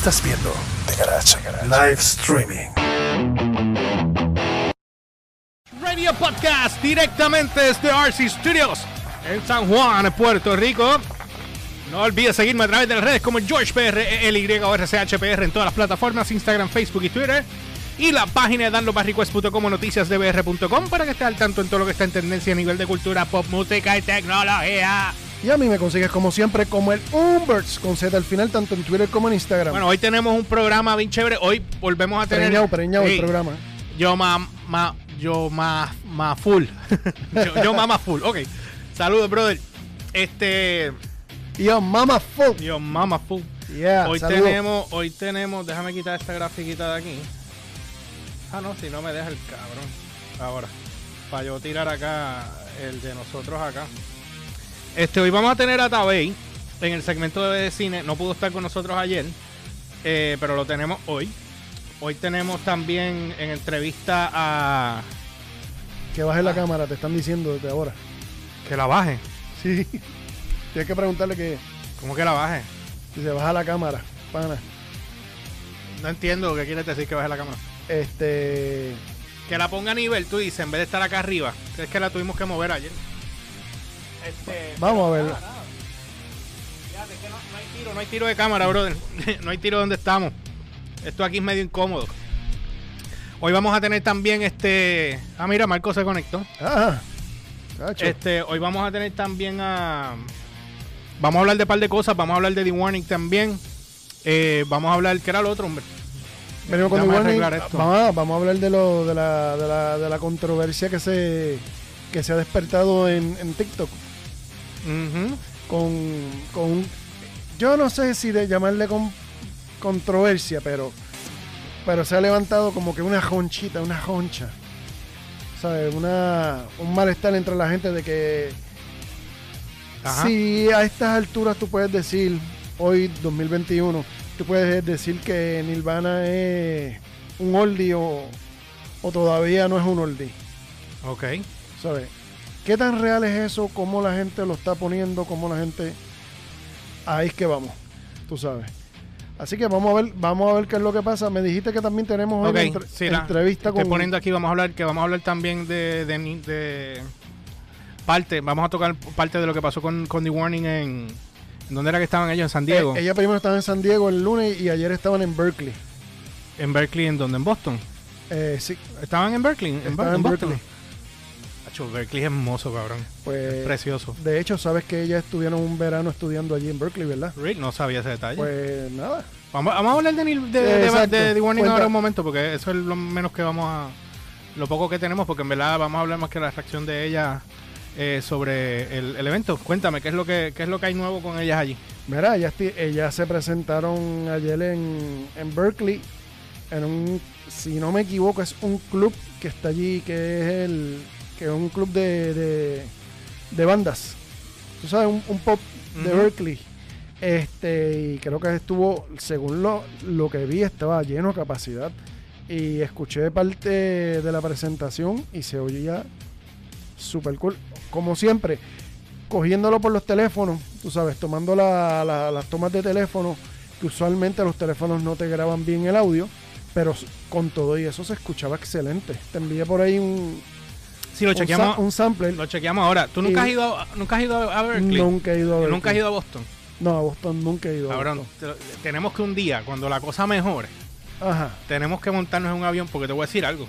Estás viendo The Garage Live Streaming. Radio Podcast directamente desde RC Studios en San Juan, Puerto Rico. No olvides seguirme a través de las redes como GeorgePR, LY o RCHPR en todas las plataformas, Instagram, Facebook y Twitter. Y la página de danlobarrequest.com o noticiasdbr.com para que estés al tanto en todo lo que está en tendencia a nivel de cultura, pop, música y tecnología. Y a mí me consigues como siempre como el Umberts con Z al final, tanto en Twitter como en Instagram. Bueno, hoy tenemos un programa bien chévere. Hoy volvemos a tener. preñado, preñado Sí. el programa. Yo más, más, yo más, más full. yo, yo más, más full. Ok. Saludos, brother. Este. Yo, Mama Fuck. Yo más, más full. Yeah, hoy tenemos, hoy tenemos, déjame quitar esta grafiquita de aquí. Ah, no, si no me deja el cabrón. Ahora, para yo tirar acá el de nosotros acá. Este, hoy vamos a tener a Tabey en el segmento de cine. No pudo estar con nosotros ayer, eh, pero lo tenemos hoy. Hoy tenemos también en entrevista a. Que baje la cámara, te están diciendo desde ahora. Que la baje. Sí. Tienes que preguntarle que ¿Cómo que la baje? si se baja la cámara, pana. No entiendo qué quieres decir que baje la cámara. Este. Que la ponga a nivel, tú dices, en vez de estar acá arriba. Es que la tuvimos que mover ayer. Este, Vamos a verlo. nada, nada. Fíjate que no, no hay tiro, no hay tiro de cámara, brother. no hay tiro donde estamos. Esto aquí es medio incómodo. Hoy vamos a tener también este. Ah, mira, Marco se conectó. Ah, cacho. Este, hoy vamos a tener también a. Vamos a hablar de un par de cosas. Vamos a hablar de The Warning también. Eh, vamos a hablar. ¿Qué era el otro, hombre? Venimos con The Warning. Vamos a, vamos a hablar de, lo, de, la, de, la, de la controversia que se, que se ha despertado en, en TikTok. Con, con yo no sé si de llamarle con controversia, pero pero se ha levantado como que una jonchita, una joncha. ¿Sabes? Una, un malestar entre la gente de que Ajá. si a estas alturas tú puedes decir, hoy 2021, tú puedes decir que Nirvana es un oldie o, o todavía no es un oldie. Ok. ¿Sabes? ¿Qué tan real es eso? ¿Cómo la gente lo está poniendo? ¿Cómo la gente... Ahí es que vamos, tú sabes. Así que vamos a ver, vamos a ver qué es lo que pasa. Me dijiste que también tenemos hoy Ok, una entre- sí, la- entrevista Estoy con... poniendo aquí, vamos a hablar, que vamos a hablar también de, de, ni- de parte, vamos a tocar parte de lo que pasó con, con The Warning en, ¿en ¿dónde era que estaban ellos? En San Diego, Eh, ella primero estaba en San Diego el lunes y ayer estaban en Berkeley. en Berkeley, ¿en dónde? En Boston. Eh, sí, ¿Estaban en Berkeley? En, estaban Bo- en Boston. Berkeley. Berkeley es hermoso, cabrón. Pues, Precioso. de hecho, sabes que ellas estuvieron un verano estudiando allí en Berkeley, ¿verdad? Rick, no sabía ese detalle. Pues nada. vamos, vamos a hablar de, de, Eh, de- The Warning ahora un momento, porque eso es lo menos que vamos a... Lo poco que tenemos, porque en verdad vamos a hablar más que la reacción de ella eh, sobre el, el evento. Cuéntame, ¿qué es lo que qué es lo que hay nuevo con ellas allí? Mira, ellas, ellas se presentaron ayer en, en Berkeley, en un, si no me equivoco, es un club que está allí, que es el, que es un club de, de, de bandas. Tú sabes, un, un pop de. Berkeley. Este, y creo que estuvo, según lo, lo que vi, estaba lleno de capacidad. Y escuché parte de la presentación y se oía super cool. Como siempre, cogiéndolo por los teléfonos, tú sabes, tomando la- la- las tomas de teléfono, que usualmente los teléfonos no te graban bien el audio, pero con todo y eso se escuchaba excelente. Te envié por ahí un, Sí, lo un, sa- chequeamos, un sampler. lo chequeamos ahora. ¿Tú nunca has ido a, nunca has ido a Berkeley? Nunca he ido a ¿Y Berkeley. ¿Nunca has ido a Boston? No, a Boston nunca he ido. a te- tenemos que un día, cuando la cosa mejore, Ajá. tenemos que montarnos en un avión porque te voy a decir algo.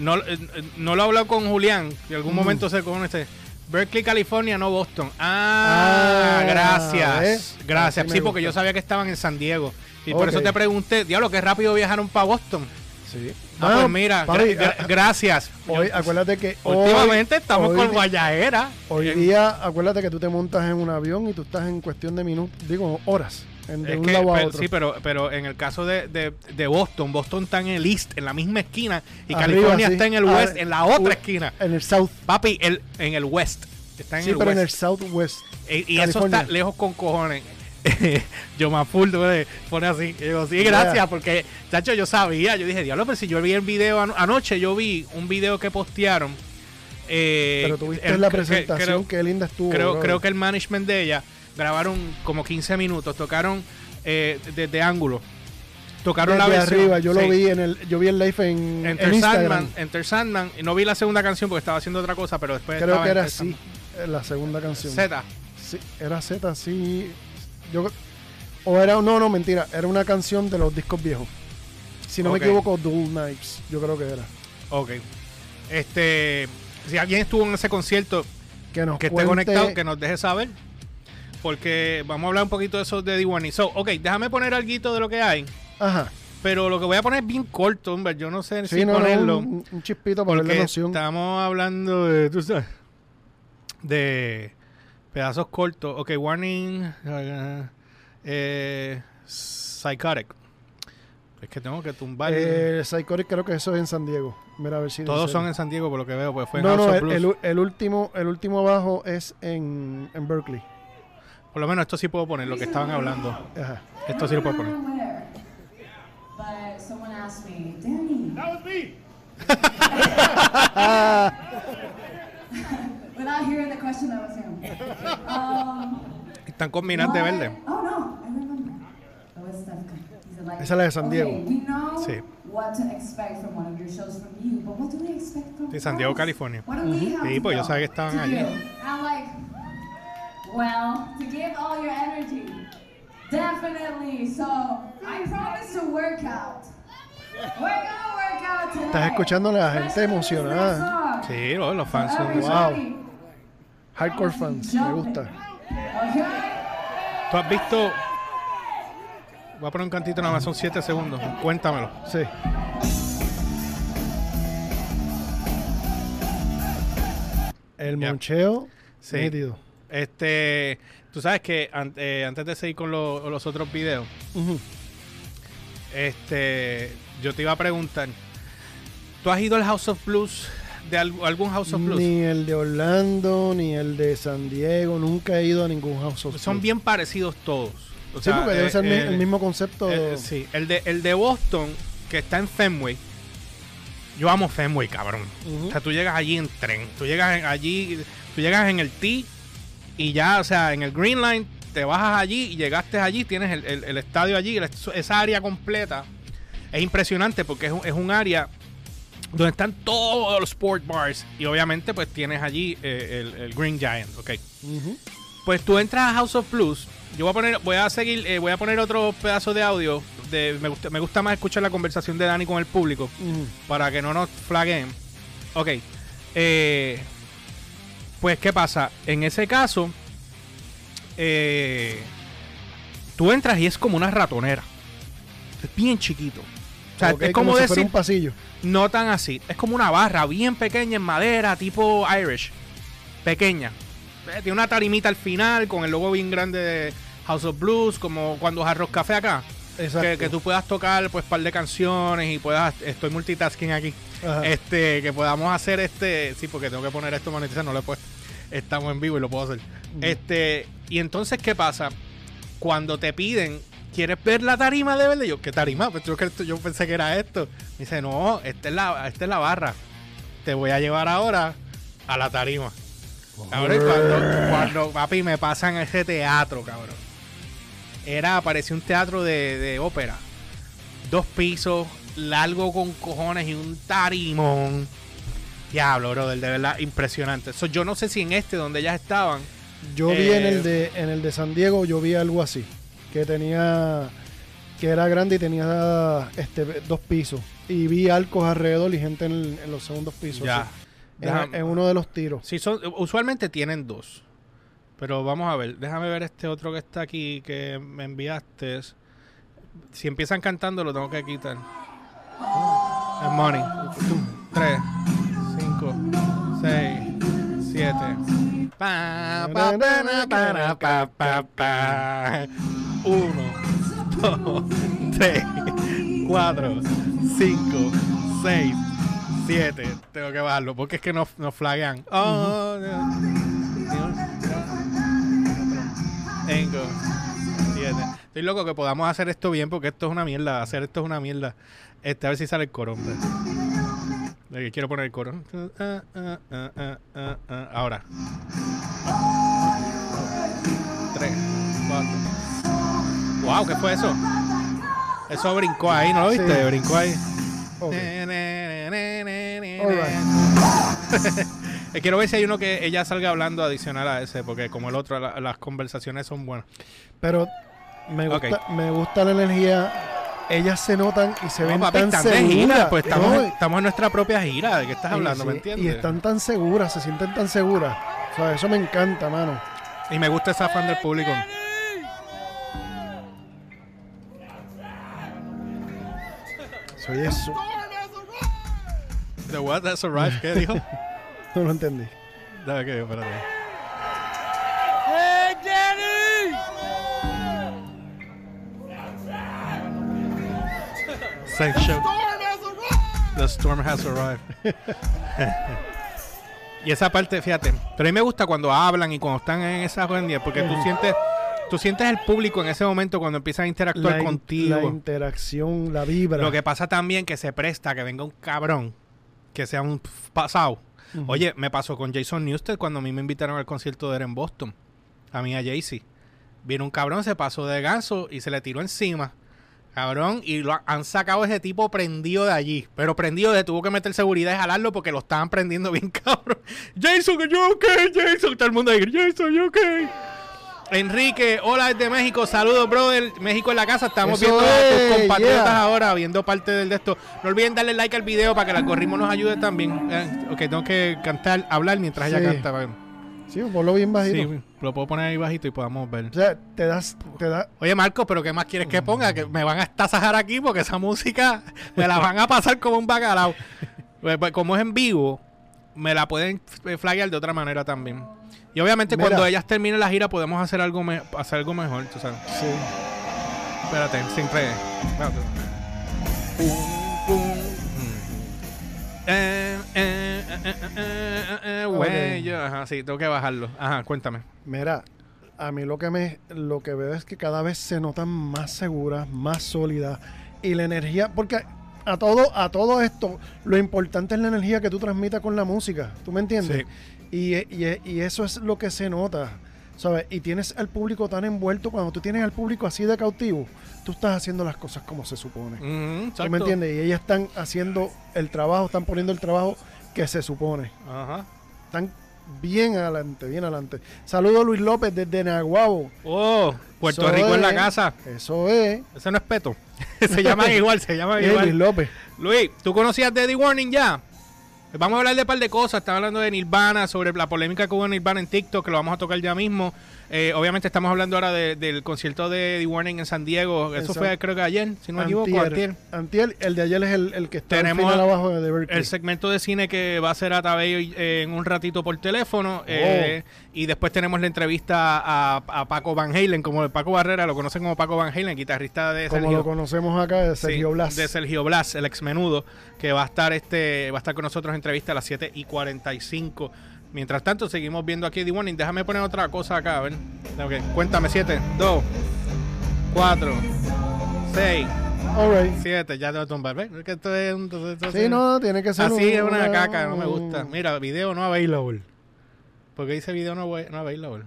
No, eh, no lo he hablado con Julián, que en algún Ujú. momento se conoce. Berkeley, California, no Boston. Ah, Ah, gracias. Gracias. Me Sí, porque yo sabía que estaban en San Diego. Y por eso te pregunté, diablo, qué rápido viajaron para Boston. Sí. Ah, pues mira, papi, gra- gra- ah, gracias. hoy, acuérdate que hoy- últimamente estamos hoy con Guayajera. Hoy día, acuérdate que tú te montas en un avión y tú estás en cuestión de minutos, digo horas, en, de Es un que, lado a pero- otro. sí, pero, pero en el caso de, de- de Boston, Boston está en el east, en la misma esquina, y Arriba, California sí. está en el Ah, west, en la otra esquina. En el south. Papi, el, en el west. Está en sí, el pero west. en el southwest. y y eso está lejos con cojones. yo me full pone así. Y digo, sí, gracias, porque, chacho, yo sabía. Yo dije, diablo, pero si yo vi el video ano- anoche, yo vi un video que postearon. eh, Pero tuviste la presentación, creo- qué linda estuvo. creo, bro. creo que el management de ella Grabaron como 15 minutos, tocaron eh, desde ángulo. Tocaron Desde la versión. arriba, yo sí. lo vi en el, yo vi el live en, en Enter Instagram. Sandman, Enter Sandman. Y no vi la segunda canción porque estaba haciendo otra cosa, pero después Creo que era así, eh, la segunda canción. Z. Sí, era Z, sí. Yo, o era, no, no, mentira. Era una canción de los discos viejos. Si no me equivoco, Dual Knives. Yo creo que era. Ok. Este. Si alguien estuvo en ese concierto Que nos que esté conectado, que nos deje saber. Porque vamos a hablar un poquito de eso de D1. So, ok, déjame poner algo de lo que hay. Ajá. Pero lo que voy a poner es bien corto, hombre. Yo no sé Sí, si no, ponerlo. un, un chispito para porque darle noción. estamos hablando de. tú sabes, de pedazos cortos. Ok, warning. uh, eh, psychotic. Es que tengo que tumbar. Eh, Psychotic creo que eso es en San Diego. Mira a ver si Todos son en San Diego, por lo que veo, pues fue en No, House no, of el, Blues. el último, el último abajo es en, en Berkeley. Por lo menos esto sí puedo poner, lo que estaban hablando. Ajá. Esto sí lo puedo poner. Without hearing the question, that was him. Um, Están con minas de verde. Oh no, I remember. That was Steph. He said like, Esa es la de San Diego. Okay, we know Sí. what to expect from one of your shows from you, but what do we expect from Sí, San Diego, us? California. What do we have Sí, to pues yo go sabía que estaban to allí. do? I'm like, well, to give all your energy, definitely. So I promise to work out. We're gonna work out tonight. Estás escuchando a la gente Especially this emocionada. song. Sí, los fans son Everybody, Wow. Hardcore fans, me gusta. ¿Tú has visto? Voy a poner un cantito nada más, son 7 segundos. Cuéntamelo. Sí. El moncheo, Sí. nítido. Este, tú sabes que an- eh, antes de seguir con lo- los otros videos, este, yo te iba a preguntar, ¿tú has ido al House of Blues de alg- algún House of Blues? Ni el de Orlando, ni el de San Diego, nunca he ido a ningún House of Son Blues. bien parecidos todos. O Sí, sea, porque debe eh, ser eh, el mismo concepto. Eh, sí, el de, el de Boston, que está en Fenway. Yo amo Fenway, cabrón. O sea, tú llegas allí en tren. Tú llegas allí, tú llegas en el T y ya, o sea, en el Green Line, te bajas allí y llegaste allí, tienes el, el- el estadio allí, el- esa área completa. Es impresionante porque es un, es un área donde están todos los sport bars y obviamente pues tienes allí eh, el, el Green Giant, ok. Pues tú entras a House of Blues. Yo voy a poner, voy a seguir, eh, voy a poner otro pedazo de audio. De, me, gusta, me gusta más escuchar la conversación de Dani con el público para que no nos flaguen. Ok. eh, pues, ¿qué pasa? En ese caso, tú entras y es como una ratonera. Es bien chiquito. O sea, es como, si decir, un pasillo. No tan así. Es como una barra bien pequeña en madera, tipo Irish. Pequeña. Eh, Tiene una tarimita al final con el logo bien grande de House of Blues, como cuando Arroz Café acá. Exacto. Que, que tú puedas tocar pues par de canciones y puedas. Estoy multitasking aquí. Ajá. Este, que podamos hacer este. Sí, porque tengo que poner esto monetizar, no lo he puesto. Estamos en vivo y lo puedo hacer. Este, y entonces, ¿qué pasa? Cuando te piden, ¿quieres ver la tarima de verde? Yo, ¿qué tarima? Pues yo, yo pensé que era esto. Me dice, no, esta es, la, esta es la barra. Te voy a llevar ahora a la tarima. Cabrón, cuando, cuando, papi, me pasan ese teatro, cabrón. Era, parecía un teatro de, de ópera. Dos pisos, largo con cojones y un tarimón. Diablo, brother, de verdad, impresionante. So, yo no sé si en este donde ellas estaban. Yo vi en Eh, el de en el de San Diego, yo vi algo así, que tenía que era grande y tenía este dos pisos y vi arcos alrededor y gente en, en los segundos pisos. Ya. así, en, uno de los tiros. Sí, son, usualmente tienen dos. Pero vamos a ver, déjame ver este otro que está aquí que me enviaste. Si empiezan cantando lo tengo que quitar. El money. 3, 5, 6, 7. Pa, pa, pa, pa, pa. 1, 2, 3, 4, 5, 6, 7. Tengo que bajarlo porque es que nos, nos flaguean. Oh, Cinco, siete. Estoy loco que podamos hacer esto bien porque esto es una mierda. Hacer esto es una mierda. Este, a ver si sale el coro, hombre. Eh, Quiero poner el coro. Ah, ah, ah, ah, ah, ah. Ahora. Tres. Wow, ¿qué fue eso? Eso brincó ahí, ¿no lo viste? Sí. Brincó ahí. Ok. Alright. Eh, Quiero ver si hay uno que ella salga hablando adicional a ese, porque como el otro, la- las conversaciones son buenas. Pero me gusta, Ok. me gusta la energía. Ellas se notan y se No, ven papi, tan están de seguras. gira, pues estamos, No, estamos en nuestra propia gira. ¿De qué estás hablando? ¿Me entiendes? Y están tan seguras, se sienten tan seguras. O sea, eso me encanta, mano. Y me gusta esa fan del público. Soy eso. The what that's arrived, ¿qué dijo? No lo entendí. Dame que, espérate. Same show. The storm has arrived. y esa parte, fíjate, pero a mí me gusta cuando hablan y cuando están en esa rendia, porque tú sientes, tú sientes el público en ese momento cuando empiezan a interactuar La, in- contigo. la interacción, la vibra. Lo que pasa también que se presta que venga un cabrón, que sea un pasado. Oye, me pasó con Jason Newsted cuando a mí me invitaron al concierto de él en Boston. A mí a Jay-Z. Vino un cabrón, se pasó de ganso y se le tiró encima. Cabrón, y lo ha- han sacado ese tipo prendido de allí. Pero prendido de tuvo que meter seguridad y jalarlo porque lo estaban prendiendo bien cabrón. Jason, yo ok, Jason. Todo el mundo ahí, Jason, yo ok. Enrique, hola desde México, saludos, brother. México en la casa, estamos Eso viendo a tus compatriotas yeah. ahora, viendo parte del de esto. No olviden darle like al video para que el algoritmo nos ayude también. Eh, ok, tengo que cantar, hablar mientras ella canta. Sí, ponlo bien bajito. Sí, lo puedo poner ahí bajito y podamos ver. O sea, te das, te da, Oye, Marco, pero ¿qué más quieres que ponga? Que me van a estasajar aquí porque esa música me la van a pasar como un bacalao. Pues, pues, como es en vivo, me la pueden flaggear de otra manera también. Y obviamente Mira. cuando ellas terminen la gira podemos hacer algo, me- hacer algo mejor. tú sabes. sí. Espérate, siempre. Espérate. Pum, pum. Eh, eh, eh, eh, güey, Ok. yo- ajá, sí, tengo que bajarlo. Ajá, cuéntame. Mira, a mí lo que me lo que veo es que cada vez se notan más seguras, más sólidas y la energía, porque a todo a todo esto lo importante es la energía que tú transmitas con la música, ¿tú me entiendes? Y, y- y eso es lo que se nota, ¿sabes? Y tienes al público tan envuelto cuando tú tienes al público así de cautivo, tú estás haciendo las cosas como se supone. ¿Tú me entiendes? Y ellas están haciendo el trabajo, están poniendo el trabajo que se supone. Ajá. Están bien adelante, bien adelante. Saludos Luis López desde Nahuabo. Oh, Puerto Eso Rico en la es. casa. Eso es. Ese no es Peto. se llaman igual, se llaman Eh, Luis igual. López. Luis, ¿tú conocías The Warning ya? Vamos a hablar de un par de cosas. Estaba hablando de Nirvana, sobre la polémica que hubo en Nirvana en TikTok, que lo vamos a tocar ya mismo. Eh, obviamente estamos hablando ahora de- del concierto de The Warning en San Diego. Eso En fue creo que ayer, si no me equivoco, antier. Antier, el de ayer es el, el que está Tenemos al final abajo de Berkeley. El segmento de cine que va a ser a Tabello eh, en un ratito por Oh. teléfono. eh, y después tenemos la entrevista a, a Paco Van Halen, como Paco Barrera, lo conocen como Paco Van Halen, guitarrista de Como Sergio, lo conocemos acá, de Sergio Sí, Blas. De Sergio Blas, el ex menudo, que va a estar este, va a estar con nosotros en entrevista a las 7 y 45. Mientras tanto, seguimos viendo aquí The Warning. Déjame poner otra cosa acá, a ver. Cuéntame, 7, 2, 4, 6, All right. 7. Ya te voy a tumbar, ¿ves? Es que esto es un- esto- esto- Sí, no, tiene que ser Así un- es una caca, no me gusta. Mira, video no available. ¿Por qué dice video no, no available?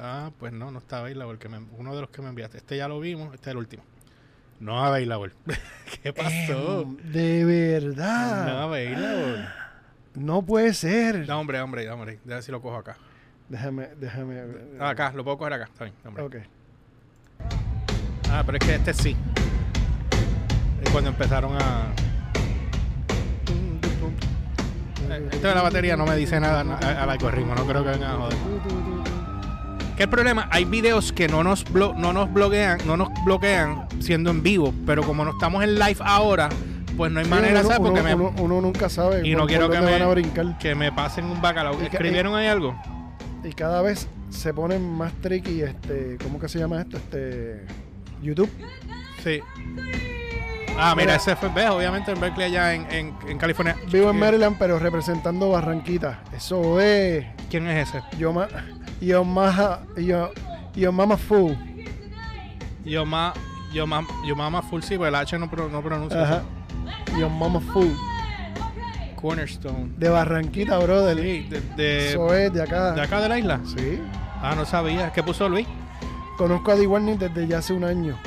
Ah, pues no, no está available. Que me- uno de los que me enviaste. Este ya lo vimos, este es el último. No available. ¿Qué pasó? Em, de No verdad. available. No puede ser. No, hombre, hombre, hombre. Déjame si lo cojo acá. Déjame, déjame. Ah, acá, lo puedo coger acá. Está bien, hombre. Ok. Ah, pero es que este sí. Es cuando empezaron a. Esto de la batería no me dice nada al algoritmo, no creo que vengan a joder. ¿Qué el problema? Hay videos que no nos, no nos bloquean, no nos bloquean siendo en vivo, pero como no estamos en live ahora, pues no hay manera, uno, ¿sabes? Porque uno- me, uno- uno nunca sabe. y no quiero que me, van a brincar. que me pasen un bacalao. Y ¿Escribieron ahí algo? Y cada vez se ponen más tricky, este, ¿cómo que se llama esto? Este, YouTube. Sí. Ah, mira, Mira. ese fue, ves, obviamente en Berkeley allá en, en, en California. Vivo en Eh, Maryland, pero representando Barranquita. Eso es. ¿Quién es ese? Yo ma, yo maja, yo, yo mama full. Yo ma, yo ma, yo mama full sí, pero el H no, no pronuncia. Ajá. Yo mama full. Cornerstone. De Barranquita, brother. Sí, de, de, Eso es de acá. de acá de la isla. Sí. Ah, no sabía. ¿Qué puso Luis? Conozco a D. Warning desde ya hace un año.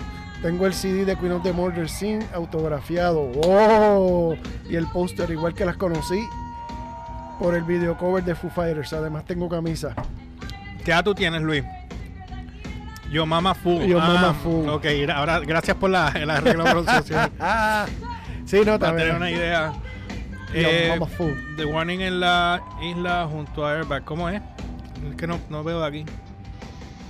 Tengo el CD de Queen of the Murder Scene autografiado. ¡Oh! Y el póster, igual que las conocí por el video cover de Foo Fighters. Además, tengo camisa. ¿Qué edad tú tienes, Luis? Yo Mama Fu. Yo Mama Fu. Ok, ahora gracias por la, la regla de pronunciación. sí, no, Para tener una idea. Eh. The Warning en la isla junto a Airbag. ¿Cómo es? Es que no, no veo de aquí.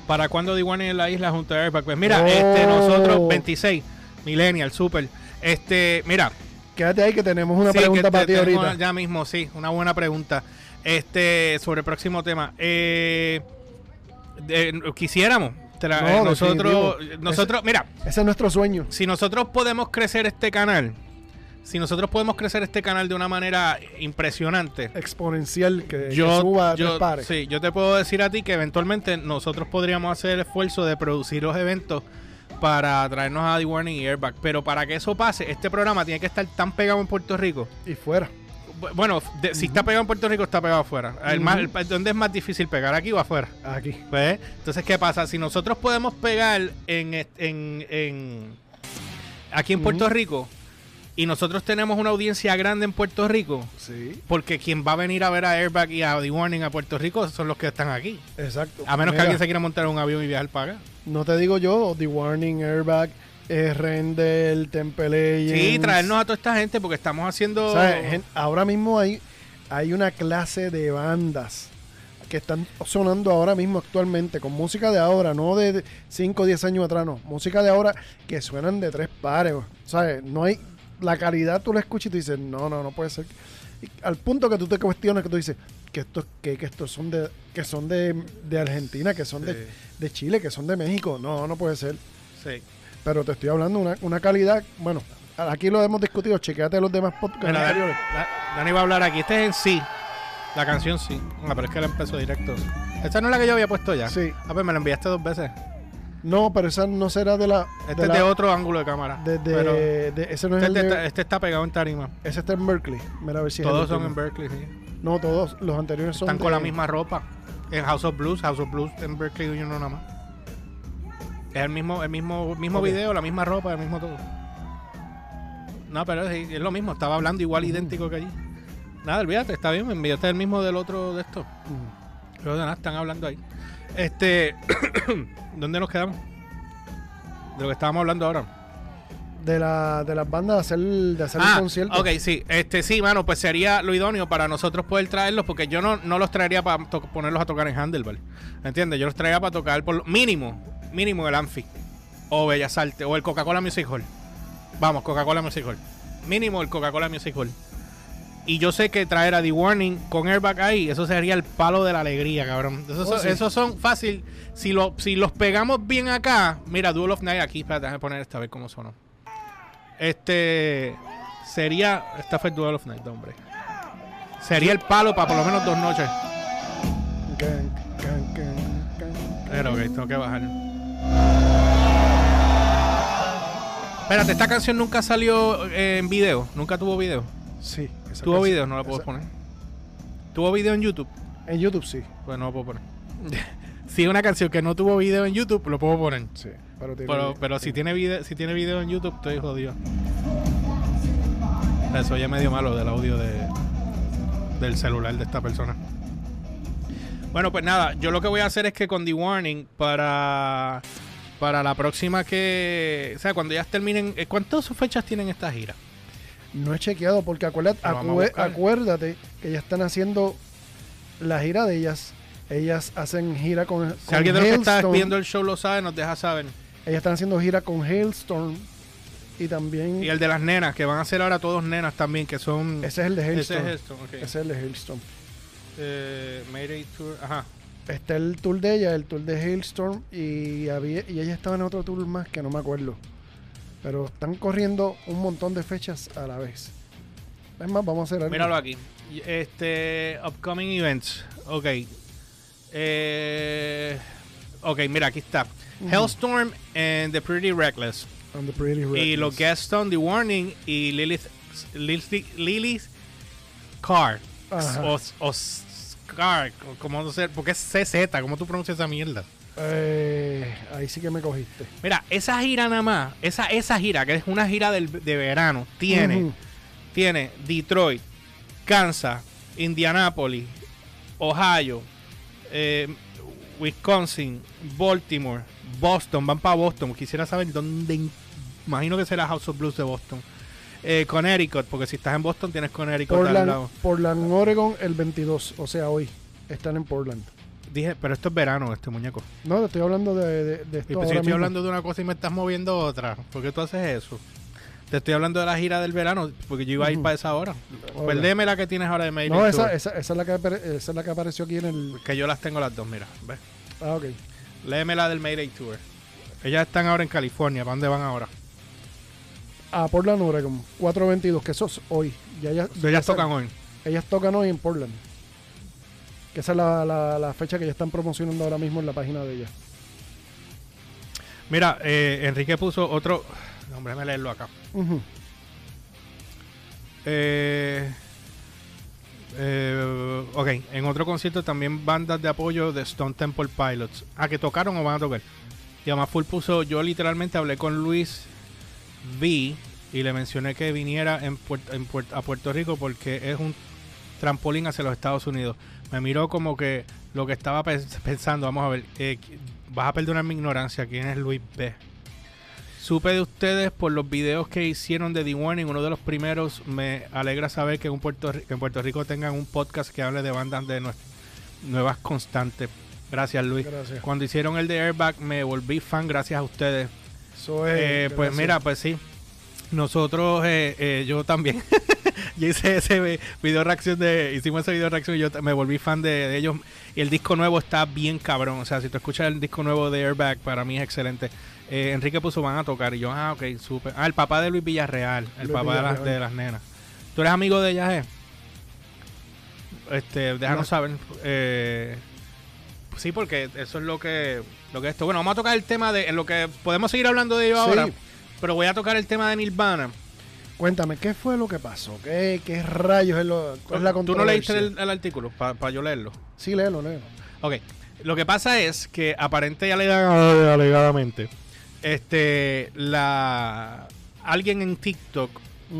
¿Para cuándo The Warning en la isla junto a Airbag? Pues mira, Oh. este, nosotros, 26, Millennial, Super. Este, mira. Quédate ahí que tenemos una sí, pregunta para ti ahorita. Ya mismo, sí, una buena pregunta. Este, sobre el próximo tema. Eh, de- quisiéramos. tra- No, nosotros, definitivo. nosotros, mira, Ese es nuestro sueño. si nosotros podemos crecer este canal, si nosotros podemos crecer este canal de una manera impresionante, Exponencial que, que yo, suba a yo- pares. sí, yo te puedo decir a ti que eventualmente nosotros podríamos hacer el esfuerzo de producir los eventos para traernos a The Warning y Airbag. Pero para que eso pase, este programa tiene que estar tan pegado en Puerto Rico. Y fuera. Bu- Bueno, de- si está pegado en Puerto Rico, está pegado afuera. El más- el- ¿Dónde es más difícil pegar? ¿Aquí o afuera? Aquí. ¿Ves? Entonces, ¿qué pasa? Si nosotros podemos pegar en, en, en- aquí en Puerto. Rico y nosotros tenemos una audiencia grande en Puerto Rico, Sí. porque quien va a venir a ver a Airbag y a The Warning a Puerto Rico son los que están aquí. Exacto. A menos que alguien se quiera montar en un avión y viajar para acá. No te digo yo, The Warning, Airbag, eh, Render, Temple. Sí, traernos a toda esta gente porque estamos haciendo... O sea, gen- ahora mismo hay, hay una clase de bandas que están sonando ahora mismo actualmente con música de ahora, no de 5 o 10 años atrás, no. Música de ahora que suenan de tres pares. O sea, no hay. La calidad tú la escuchas y tú dices, no, no, no puede ser. Y al punto que tú te cuestionas, que tú dices, que estos, que, que estos son de que son de, de Argentina, que son Sí. de, de Chile, que son de México. No, no puede ser. Sí. Pero te estoy hablando una, una calidad, bueno, aquí lo hemos discutido, chequéate los demás podcasts Mira, anteriores. Dani va a hablar aquí. Este es en sí. La canción sí. Ah, pero es que la empezó directo. Esta no es la que yo había puesto ya. Sí. Ah, pues me la enviaste dos veces. No, pero esa no será de la. Este de es la- de otro ángulo de cámara. de- de- pero de- ese no es este, el está, este está pegado en tarima. Ese está en Berkeley. Mira a ver si Todos son en. Berkeley, sí. No, todos. Los anteriores son. Están con la misma ropa. En House of Blues, House of Blues en Berkeley uno nada más. Es el mismo, el mismo, mismo video, la misma ropa, el mismo todo. No, pero es, es lo mismo, estaba hablando igual idéntico que allí. Nada, olvídate, está bien, me enviaste el mismo del otro de esto. Mm. Pero de nada, están hablando ahí. Este, ¿dónde nos quedamos? De lo que estábamos hablando ahora. De, la, de las bandas de hacer, de hacer un concierto. Ah, ok, sí. Este, sí, mano, pues sería lo idóneo para nosotros poder traerlos, porque yo no, no los traería para ponerlos a tocar en Handlebar. ¿Entiendes? Yo los traería para tocar por lo mínimo, mínimo el Anfi, o Bellas Artes, o el Coca-Cola Music Hall. Vamos, Coca-Cola Music Hall. Mínimo el Coca-Cola Music Hall. Y yo sé que traer a The Warning con Airbag ahí, eso sería el palo de la alegría, cabrón. Esos, Oh, sí. esos son fácil. Si, lo, si los pegamos bien acá, mira, Duel of Night aquí, espérate, déjame poner esta vez cómo sonó. Este sería. Esta fue el Duel of Night, hombre. Sería el palo para por lo menos dos noches. Pero ok, tengo que bajar. Espérate, esta canción nunca salió eh, en video. Nunca tuvo video. Sí. Esa ¿Tuvo canción- video? No la puedo esa- poner. ¿Tuvo video en YouTube? En YouTube sí. Pues no lo puedo poner. si es una canción que no tuvo video en YouTube, lo puedo poner. Sí. Pero, tiene- Pero, pero si tiene video, si tiene video en YouTube, estoy jodido. Eso ya medio malo del audio de, del celular de esta persona. Bueno, pues nada, yo lo que voy a hacer es que con The Warning, para, para la próxima que. O sea, cuando ya terminen. eh, ¿Cuántas fechas tienen esta gira? No he chequeado porque acuérdate, Lo vamos a acue- buscar. acuérdate que ya están haciendo la gira de ellas. Ellas hacen gira con. Si alguien de los que está Hailstorm. viendo el show lo sabe, nos deja saber. Ellas están haciendo gira con Hailstorm. Y también. Y el de las nenas, que van a ser ahora todos nenas también, que son. ese es el de ese Hailstorm. es esto, ok. Ese es el de Hailstorm. Eh, Mayday Tour, ajá. Está el tour de ella, el tour de Hailstorm. Y, había, y ella estaba en otro tour más que no me acuerdo. Pero están corriendo un montón de fechas a la vez. Es más, vamos a hacer algo. Míralo aquí. Y- Este, upcoming events. Ok. Eh, ok, mira, aquí está. Ujú. Hellstorm and The Pretty Reckless. On the Pretty Y Reckless. los guests son The Warning y Lilith, Lilith, Lilith Carr. Ajá. O, o Scar, como no sé, porque es CZ, ¿cómo tú pronuncias esa mierda? Eh, ahí sí que me cogiste. Mira, esa gira nada más, esa, esa gira, que es una gira del- de verano, tiene, tiene Detroit, Kansas, Indianapolis, Ohio, eh, Wisconsin, Baltimore, Boston, van para Boston. Quisiera saber dónde, in- imagino que será House of Blues de Boston. Eh, Connecticut, porque si estás en Boston tienes Connecticut al Portland, lado. Portland, Oregon, el 22. O sea, hoy. Están en Portland. Dije, pero esto es verano, este muñeco. No, te estoy hablando de, de, de Y pues si yo estoy mismo. hablando de una cosa y me estás moviendo otra, ¿por qué tú haces eso? Te estoy hablando de la gira del verano, porque yo iba a ir para esa hora. Ok. Pues léeme la que tienes ahora de Mail No, esa, esa, esa es la que, esa es la que apareció aquí en el... Que yo las tengo las dos, mira. ¿ves? Ah, ok. Léeme la del Mayday Tour. Ellas están ahora en California. ¿Para dónde van ahora? A Portland, Oregon. 422, que eso es hoy. Ya, ya, Ellas tocan hoy. Ellas tocan hoy en Portland. Que esa es la, la, la fecha que ya están promocionando ahora mismo en la página de ellas. Mira, eh, Enrique puso otro... No, hombre, déjame leerlo acá. Ujú. Eh, eh, ok, en otro concierto también bandas de apoyo de Stone Temple Pilots. Ah, que tocaron o van a tocar. Y además Full puso, yo literalmente hablé con Luis V y le mencioné que viniera en en a Puerto Rico porque es un trampolín hacia los Estados Unidos. Me miró como que lo que estaba pens- pensando, vamos a ver, eh, vas a perdonar mi ignorancia, ¿quién es Luis B? Supe de ustedes por los videos que hicieron de The Warning, uno de los primeros. Me alegra saber que en Puerto, Ri- que en Puerto Rico tengan un podcast que hable de bandas de nue- nuevas constantes. Gracias, Luis. Gracias. Cuando hicieron el de Airbag, me volví fan gracias a ustedes. Eh, pues mira, pues sí. Nosotros, eh, eh, yo también. yo hice ese vi- video reacción de. Hicimos ese video reacción y yo me volví fan de, de ellos. Y el disco nuevo está bien cabrón. O sea, si tú escuchas el disco nuevo de Airbag, para mí es excelente. Eh, Enrique puso van a tocar. Y yo, ah, ok, súper. Ah, el papá de Luis Villarreal. El Luis papá de las, de las nenas. ¿Tú eres amigo de ellas, eh? Este, déjanos No. saber. Eh, sí, porque eso es lo que, lo que es esto. Bueno, vamos a tocar el tema de. En lo que podemos seguir hablando de ello Sí. ahora. Pero voy a tocar el tema de Nirvana. Cuéntame, ¿qué fue lo que pasó? ¿Qué, qué rayos es, lo, cuál es la ¿Tú no leíste el, el artículo para yo leerlo? Sí, léelo, léelo. Ok. Lo que pasa es que aparente y alega- alegadamente, este, la alguien en TikTok,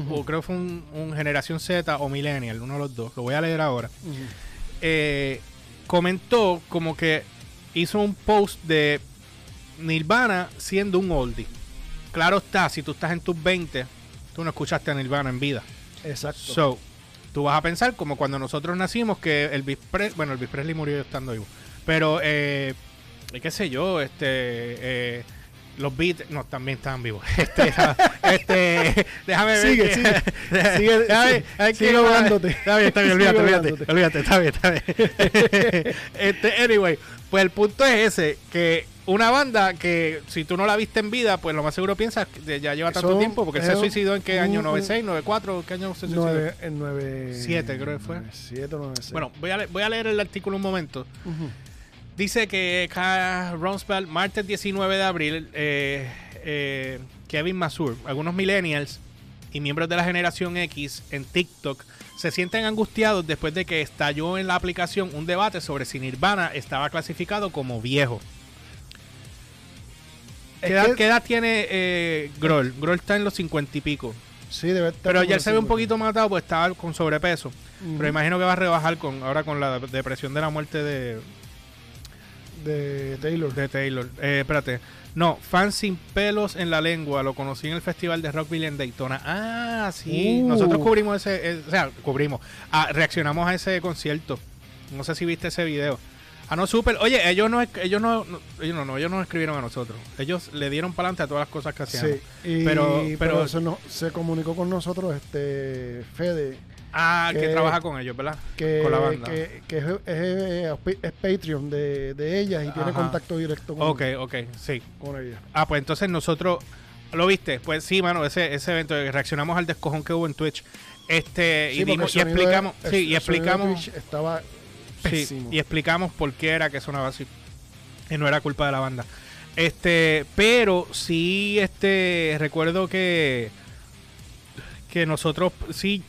o creo que fue un, un generación Z o millennial, uno de los dos, lo voy a leer ahora, eh, comentó como que hizo un post de Nirvana siendo un oldie. Claro está, si tú estás en tus 20, tú no escuchaste a Nirvana en vida. Exacto. So, tú vas a pensar como cuando nosotros nacimos que Elvis Presley, bueno, Elvis Presley murió estando vivo, pero eh, qué sé yo, este, eh, los Beatles, no, también estaban vivos. Este, este, déjame ver. Sigue, que- sigue. Sigue, Déjame- sigue, sigue ahogándote. Está bien, está bien, olvídate, olvídate, olvídate, está bien, está bien. este, anyway, pues el punto es ese, que una banda que si tú no la viste en vida, pues lo más seguro piensas que ya lleva tanto tiempo, porque él se suicidó en qué año, un- 96, 94, ¿qué año se suicidó? Nueve, en nueve, Siete, creo que fue. 7 o 9, Bueno, voy a, voy a leer el artículo un momento. Dice que K. Ronsfeld, martes 19 de abril, eh, eh, Kevin Masur, algunos millennials y miembros de la generación X en TikTok se sienten angustiados después de que estalló en la aplicación un debate sobre si Nirvana estaba clasificado como viejo. ¿Qué edad, que- qué edad tiene eh, Grohl? Grohl está en los 50 y pico. Sí, debe estar Pero ya se ve un cincuenta. poquito matado porque estaba con sobrepeso. Pero imagino que va a rebajar con ahora con la depresión de la muerte de, De Taylor. de Taylor. Eh, espérate. No, fan sin pelos en la lengua. Lo conocí en el festival de Rockville en Daytona. Ah, sí. Uh. Nosotros cubrimos ese. o sea, cubrimos. Ah, reaccionamos a ese concierto. No sé si viste ese video. Ah, no, súper. Oye, ellos no, ellos no, no- ellos no, no, ellos no escribieron a nosotros. Ellos le dieron para adelante a todas las cosas que hacían. Sí, y- Pero- pero, pero- eso no- se comunicó con nosotros este Fede, Ah, que, Que- trabaja con ellos, ¿verdad? que, con la banda. que, que es, es- es Patreon de, de ellas y tiene contacto directo con, Ok, ok, sí. con ellas. Ah, pues entonces nosotros. ¿Lo viste? Pues sí, mano, ese, ese evento. Reaccionamos al descojón que hubo en Twitch. Este, y, Sí, dimos- y de- explicamos. el- sí, y explicamos. Twitch estaba sí, y explicamos por qué era que sonaba así. Y no era culpa de la banda. Este, pero sí, este, recuerdo que. Que nosotros, sí,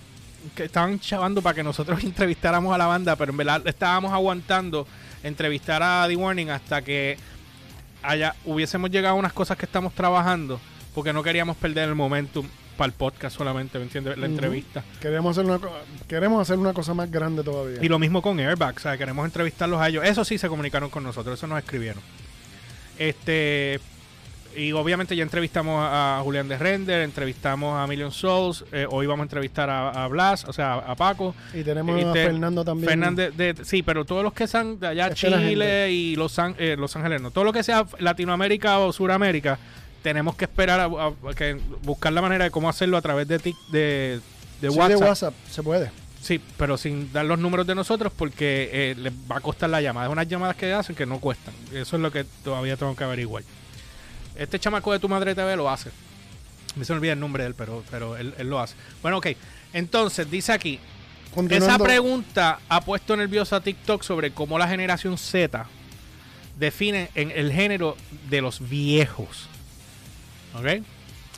que estaban chavando para que nosotros entrevistáramos a la banda, pero en verdad estábamos aguantando entrevistar a The Warning hasta que haya, hubiésemos llegado a unas cosas que estamos trabajando, porque no queríamos perder el momentum para el podcast solamente, ¿me entiendes? La entrevista. Queremos hacer, una, queremos hacer una cosa más grande todavía. Y lo mismo con Airbag, o sea, queremos entrevistarlos a ellos. Eso sí se comunicaron con nosotros, eso nos escribieron. Este. Y obviamente ya entrevistamos a, Julián de Render, entrevistamos a Million Souls, eh, hoy vamos a entrevistar a, a Blas, o sea, a Paco. Y tenemos a te- Fernando también. Fernández, de, sí, pero todos los que sean de allá, es Chile y Los, An- eh, Los Ángeles, no, todo lo que sea Latinoamérica o Suramérica, tenemos que esperar a, a- a que buscar la manera de cómo hacerlo a través de, tic- de, de Sí, WhatsApp. de WhatsApp, se puede. Sí, pero sin dar los números de nosotros porque eh, les va a costar la llamada. Es unas llamadas que hacen que no cuestan. Eso es lo que todavía tengo que averiguar. Este chamaco de tu madre TV lo hace. Me se me olvida el nombre de él, pero, pero él, él lo hace. Bueno, ok. Entonces, dice aquí, esa pregunta ha puesto nerviosa a TikTok sobre cómo la generación Z define en el género de los viejos. ¿Ok?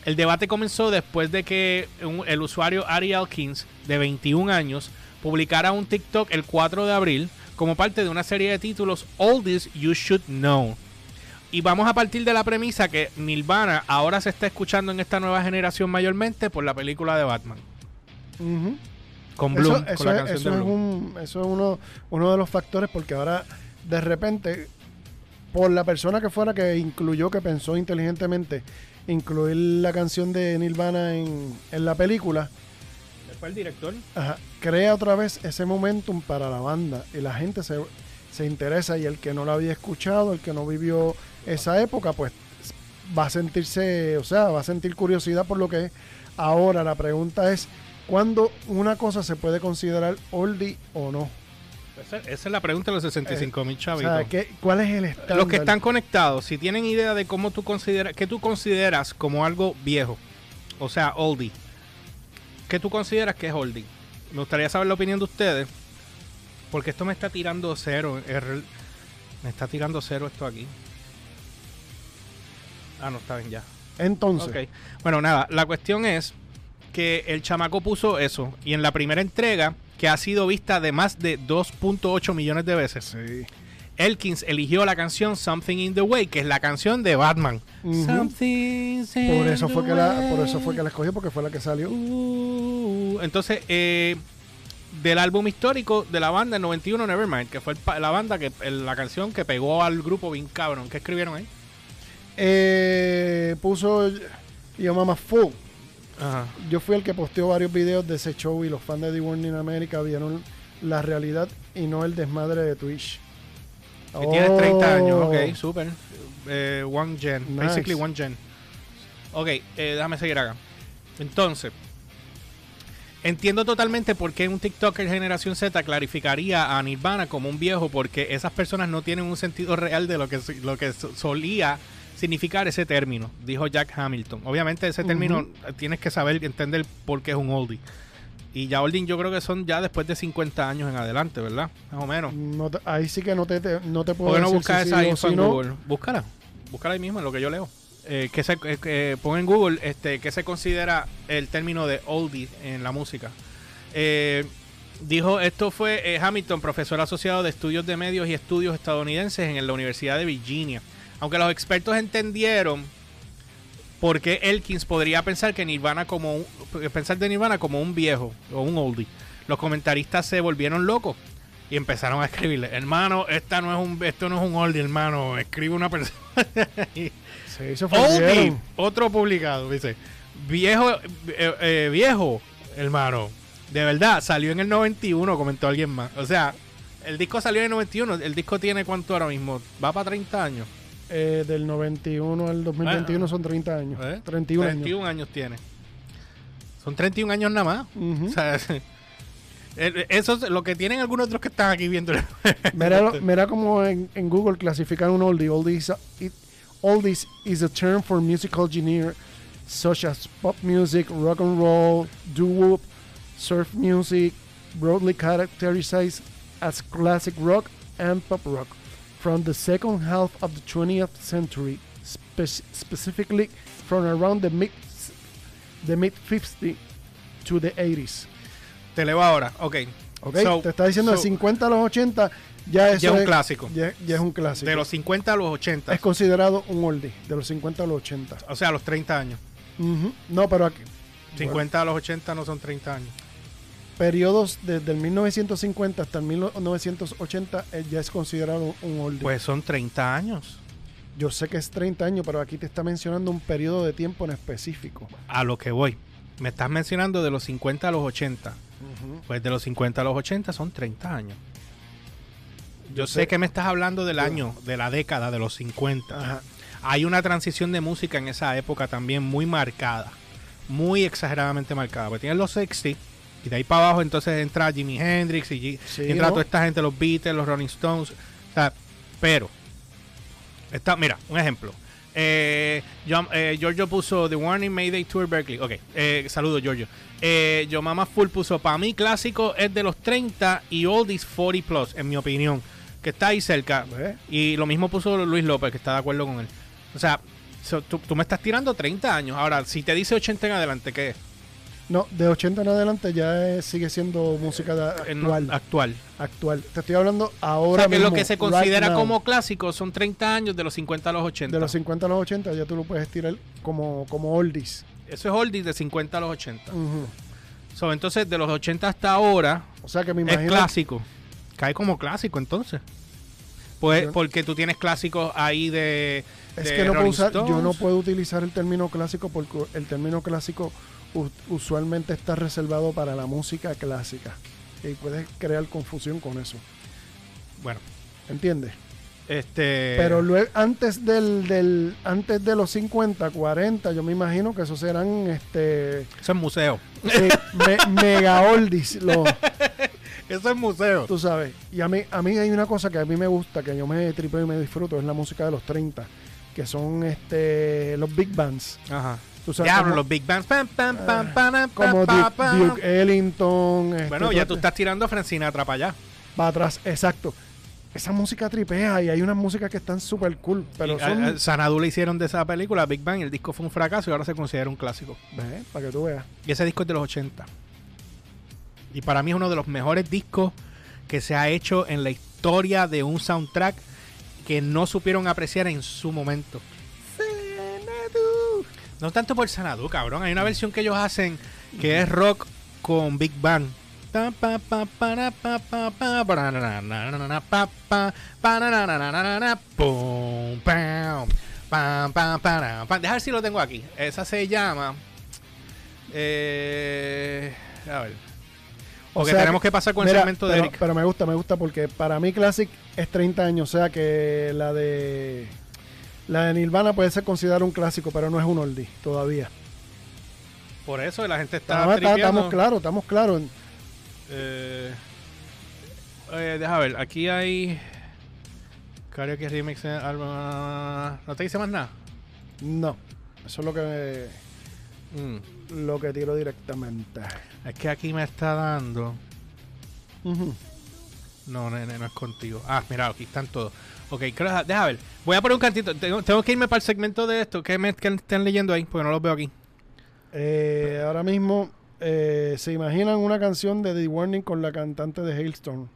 El debate comenzó después de que un- el usuario Ari Elkins, de 21 años, publicara un TikTok el 4 de abril como parte de una serie de títulos Oldies You Should Know. Y vamos a partir de la premisa que Nirvana ahora se está escuchando en esta nueva generación mayormente por la película de Batman. Con Bloom, eso con la es, canción eso de es Bloom. un- eso es uno, uno de los factores porque ahora de repente por la persona que fuera que incluyó, que pensó inteligentemente incluir la canción de Nirvana en, en la película, Después el director. ajá, crea otra vez ese momentum para la banda y la gente se, se interesa y el que no la había escuchado, el que no vivió esa época, pues va a sentirse, o sea, va a sentir curiosidad por lo que es. Ahora la pregunta es, ¿cuándo una cosa se puede considerar oldie o no? Esa, esa es la pregunta de los 65 mil O chavitos. sea, ¿qué- ¿cuál es el estándar? Los que están conectados, si tienen idea de cómo tú consideras, qué tú consideras como algo viejo, o sea, oldie, ¿qué tú consideras que es oldie? Me gustaría saber la opinión de ustedes, porque esto me está tirando cero, er- me está tirando cero esto aquí. Ah, no, está bien ya. Entonces. Bueno, nada, la cuestión es que el chamaco puso eso, y en la primera entrega, que ha sido vista de más de 2.8 millones de veces. sí. Elkins eligió la canción Something in the Way, que es la canción de Batman. Ujú. Something's in por eso the fue que la, por eso fue que la escogió porque fue la que salió. Uh, entonces, eh, del álbum histórico de la banda, el 91 Nevermind, que fue el la banda que el- la canción que pegó al grupo bien cabrón. ¿Qué escribieron ahí? Eh, puso Yo Mama Full. Ajá. Yo fui el que posteó varios videos de ese show y los fans de The Warning America vieron la realidad y no el desmadre de Twitch. Que tienes 30 años, Oh. ok, super. Eh, one gen, Nice. basically one gen. Ok, eh, déjame seguir acá. Entonces, entiendo totalmente por qué un TikToker generación Z clarificaría a Nirvana como un viejo, porque esas personas no tienen un sentido real de lo que, lo que so- solía significar ese término, dijo Jack Hamilton. Obviamente ese término tienes que saber, entender por qué es un oldie. Y ya oldie yo creo que son ya después de 50 años en adelante, ¿verdad? Más o menos. No te- ahí sí que no te, te- no te puedo ¿Por qué no decir buscas si esa info en. Google? Búscala. Búscala ahí mismo en lo que yo leo. Eh, que se, eh, que pon en Google este, qué se considera el término de oldie en la música. Eh, dijo, esto fue eh, Hamilton, profesor asociado de estudios de medios y estudios estadounidenses en la Universidad de Virginia. Aunque los expertos entendieron por qué Elkins podría pensar que Nirvana como un- pensar de Nirvana como un viejo o un oldie. Los comentaristas se volvieron locos y empezaron a escribirle, hermano, esta no es un, esto no es un oldie, hermano, escribe una persona. Oldie, otro publicado, dice, viejo, eh, eh, viejo, hermano, de verdad, salió en el 91, comentó alguien más. O sea, el disco salió en el 91, el disco tiene cuánto ahora mismo, va para 30 años. Eh, del 91 al 2021 son 30 años. ¿eh? 31 años. 31 años tiene. Son 31 años nada más. O sea, eso es lo que tienen algunos otros que están aquí viendo. Mira, lo- mira como en, en Google clasifican un oldie. Oldies, it, oldies is a term for musical genre such as pop music, rock and roll, doo-wop, surf music, broadly characterized as classic rock and pop rock from the second half of the 20th century, spe- specifically from around the mid the mid 50s to the 80s. Te leo ahora. Ok. ¿Ok? So- Te está diciendo de so- 50 a los 80 Ya, eso Ya es un clásico. Ya, ya es un clásico. De los 50 a los 80. es considerado un oldie, de los 50 a los 80. O sea, a los 30 años. Ujú. No, pero aquí, 50 a los 80 no son 30 años. Periodos desde el 1950 hasta el 1980 eh, ya es considerado un oldie. Pues son 30 años. Yo sé que es 30 años, pero aquí te está mencionando un periodo de tiempo en específico. A lo que voy. Me estás mencionando de los 50 a los 80. Pues de los 50 a los 80 son 30 años. Yo sé sé- que me estás hablando del año, de la década de los 50. Ajá. Hay una transición de música en esa época también muy marcada. Muy exageradamente marcada. Porque tienes los 60 y de ahí para abajo entonces entra Jimi Hendrix y, G- Sí, y entra ¿no? toda esta gente, los Beatles, los Rolling Stones. O sea, pero, está, mira, un ejemplo. Eh, yo, eh, Giorgio puso The Warning Mayday Tour Berkeley. Ok, eh, saludo Giorgio. Eh, Yo Mama Full puso, para mí clásico es de los 30 y oldies 40 plus, en mi opinión. Que está ahí cerca. Y lo mismo puso Luis López, que está de acuerdo con él. O sea, so- tú, tú me estás tirando 30 años. Ahora, si te dice 80 en adelante, ¿qué es? No, de 80 en adelante ya es- sigue siendo música de- Eh, no, actual. actual. Te estoy hablando O ahora sea, que lo mismo, que se considera como clásico son 30 años de los 50 a los 80. De los 50 a los 80 ya tú lo puedes tirar como, como oldies. Eso es oldies de 50 a los 80. Ujú. So, entonces, de los 80 hasta ahora, O sea que me es imagino... clásico. Cae como clásico entonces. Pues porque tú tienes clásicos ahí de. Es que no puedo usar, yo no puedo utilizar el término clásico porque el término clásico usualmente está reservado para la música clásica. Y puedes crear confusión con eso. Bueno, ¿Entiendes? este. Pero luego, antes del, del, antes de los 50, 40, yo me imagino que esos serán este Eso es museo. me- mega oldies, los- Eso es museo. tú sabes. Y a mí, a mí hay una cosa que a mí me gusta, que yo me tripeo y me disfruto, es la música de los 30, que son este los big bands. Ajá. Tú sabes, Diablo, como- los Big Bands. Pam, pam, pam, pam, como pam, Duke, pam. Duke Ellington. este, Bueno, ya tú todo- estás tirando a Francina atrapa allá. Para atrás, exacto. Esa música tripea y hay unas músicas que están súper cool. Pero Y, son. a- a Sanadu le hicieron de esa película, Big Bang, y el disco fue un fracaso y ahora se considera un clásico. Para que tú veas. Y ese disco es de los 80. Y para mí es uno de los mejores discos que se ha hecho en la historia de un soundtrack que no supieron apreciar en su momento. No tanto por Sanadu, cabrón. Hay una versión que ellos hacen que es rock con Big Bang. Deja ver si lo tengo aquí. Esa se llama. Eh, a ver. O sea tenemos que pasar con el segmento de pero, Eric. Pero me gusta, me gusta porque para mí Classic es 30 años. O sea que la de. La de Nirvana puede ser considerada un clásico, pero no es un oldie todavía. Por eso la gente está. Estamos, tripeando. estamos claros, estamos claros. Eh, eh, deja ver, aquí hay. Karaoke Remix eh. ¿No te dice más nada? No, eso es lo que, Mm. lo que tiro directamente. Es que aquí me está dando. No, nene, no es contigo. Ah, mira, aquí están todos. Ok, creo- deja ver. Voy a poner un cantito. Tengo, tengo que irme para el segmento de esto. ¿Qué me están leyendo ahí? Porque no los veo aquí. Eh, ahora mismo, eh, ¿se imaginan una canción de The Warning con la cantante de Hailstorm?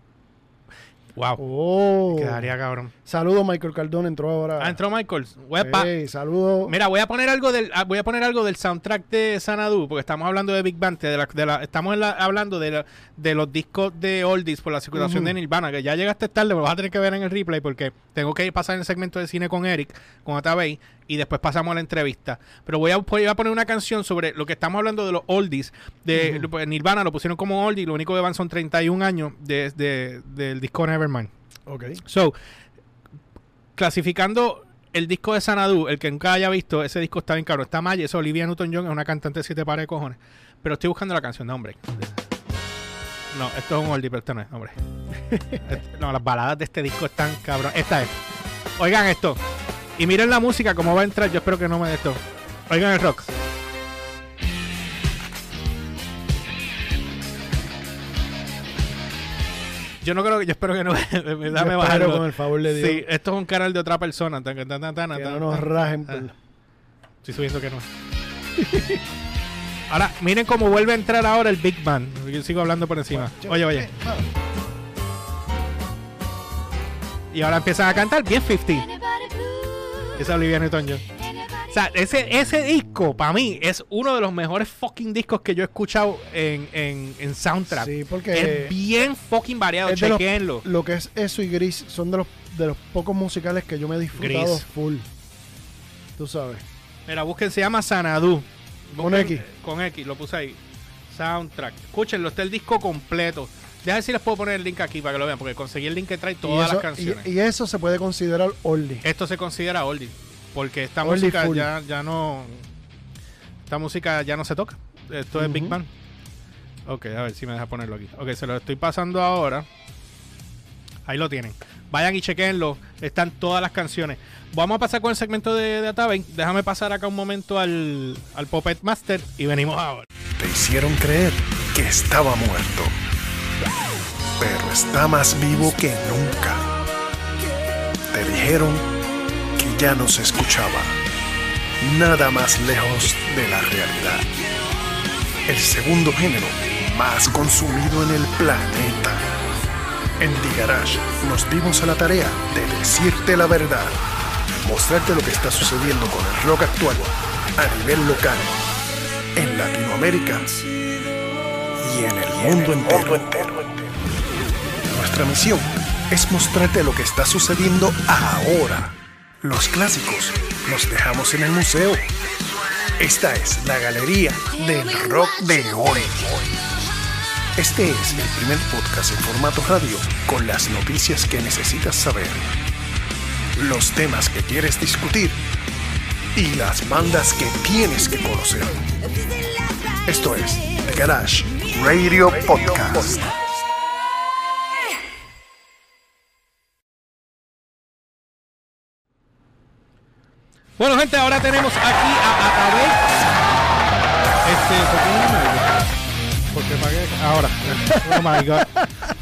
Wow. Oh. Quedaría cabrón. Saludos, Michael Cardón entró ahora. Ah, entró Michael. Huepa. Hey, saludos. Mira, voy a poner algo del ah, voy a poner algo del soundtrack de Sanadu, porque estamos hablando de Big Bang, de la, de la- estamos en la- hablando de, la- de los discos de oldies por la circulación de Nirvana, que ya llegaste tarde, me vas a tener que ver en el replay porque tengo que pasar en el segmento de cine con Eric, con Atabey, y después pasamos a la entrevista. Pero voy a, voy a poner una canción sobre lo que estamos hablando de los oldies de pues, Nirvana, lo pusieron como oldie, lo único que van son 31 años de- de- del disco Nevermind. Ok. So, clasificando el disco de Sanadu, el que nunca haya visto, ese disco está bien caro. Está Maya, es Olivia Newton-John, es una cantante de siete pares de cojones. Pero estoy buscando la canción, no, hombre. No, esto es un oldie, pero esto no es, hombre. No, las baladas de este disco están cabrón. Esta es. Oigan esto. Y miren la música, cómo va a entrar. Yo espero que no me dé esto. Oigan el rock. Yo no creo que, yo espero que no. Dame Yo espero bajarlo. con el favor de Dios. Sí, esto es un canal de otra persona. Tan, tan, tan, tan, tan, que tan, no nos tan. rajen. Ah. Estoy subiendo que no. Ahora, miren cómo vuelve a entrar ahora el Big Bang. Yo sigo hablando por encima. Oye, oye. Y ahora empiezan a cantar bien 50. Esa es Olivia Newton-John. O sea, ese, ese disco, para mí, es uno de los mejores fucking discos que yo he escuchado en, en, en soundtrack. Sí, porque es bien fucking variado, es de los- chequenlo. lo que es eso y Gris son de los, de los pocos musicales que yo me he disfrutado Gris. full. Tú sabes. Mira, busquen, se llama Sanadu. Con Busquen- X. Con X, lo puse ahí. Soundtrack. Escúchenlo, está el disco completo. Déjame ver si les puedo poner el link aquí para que lo vean, porque conseguí el link que trae Y todas eso, las canciones. y, y eso se puede considerar oldie. Esto se considera oldie, porque esta Oldie música full. ya, ya no... Esta música ya no se toca. Esto es Big. Bang. Ok, a ver si me deja ponerlo aquí. Ok, se lo estoy pasando ahora. Ahí lo tienen. Vayan y chequenlo. Están todas las canciones. Vamos a pasar con el segmento de, de Ataven. Déjame pasar acá un momento al, al Puppet Master y venimos ahora. Te hicieron creer que estaba muerto. Pero está más vivo que nunca. Te dijeron que ya no se escuchaba. Nada más lejos de la realidad. El segundo género más consumido en el planeta. En Garage nos dimos a la tarea de decirte la verdad. Mostrarte lo que está sucediendo con el rock actual a nivel local en Latinoamérica y en el mundo entero. Nuestra misión es mostrarte lo que está sucediendo ahora. Los clásicos los dejamos en el museo. Esta es la galería del rock de hoy. Este es el primer podcast en formato radio con las noticias que necesitas saber, los temas que quieres discutir y las bandas que tienes que conocer. Esto es The Garage Radio Podcast. Bueno, gente, ahora tenemos aquí a Atabey. Este, ¿por qué no me oye? Porque pagué. Ahora. Oh my god.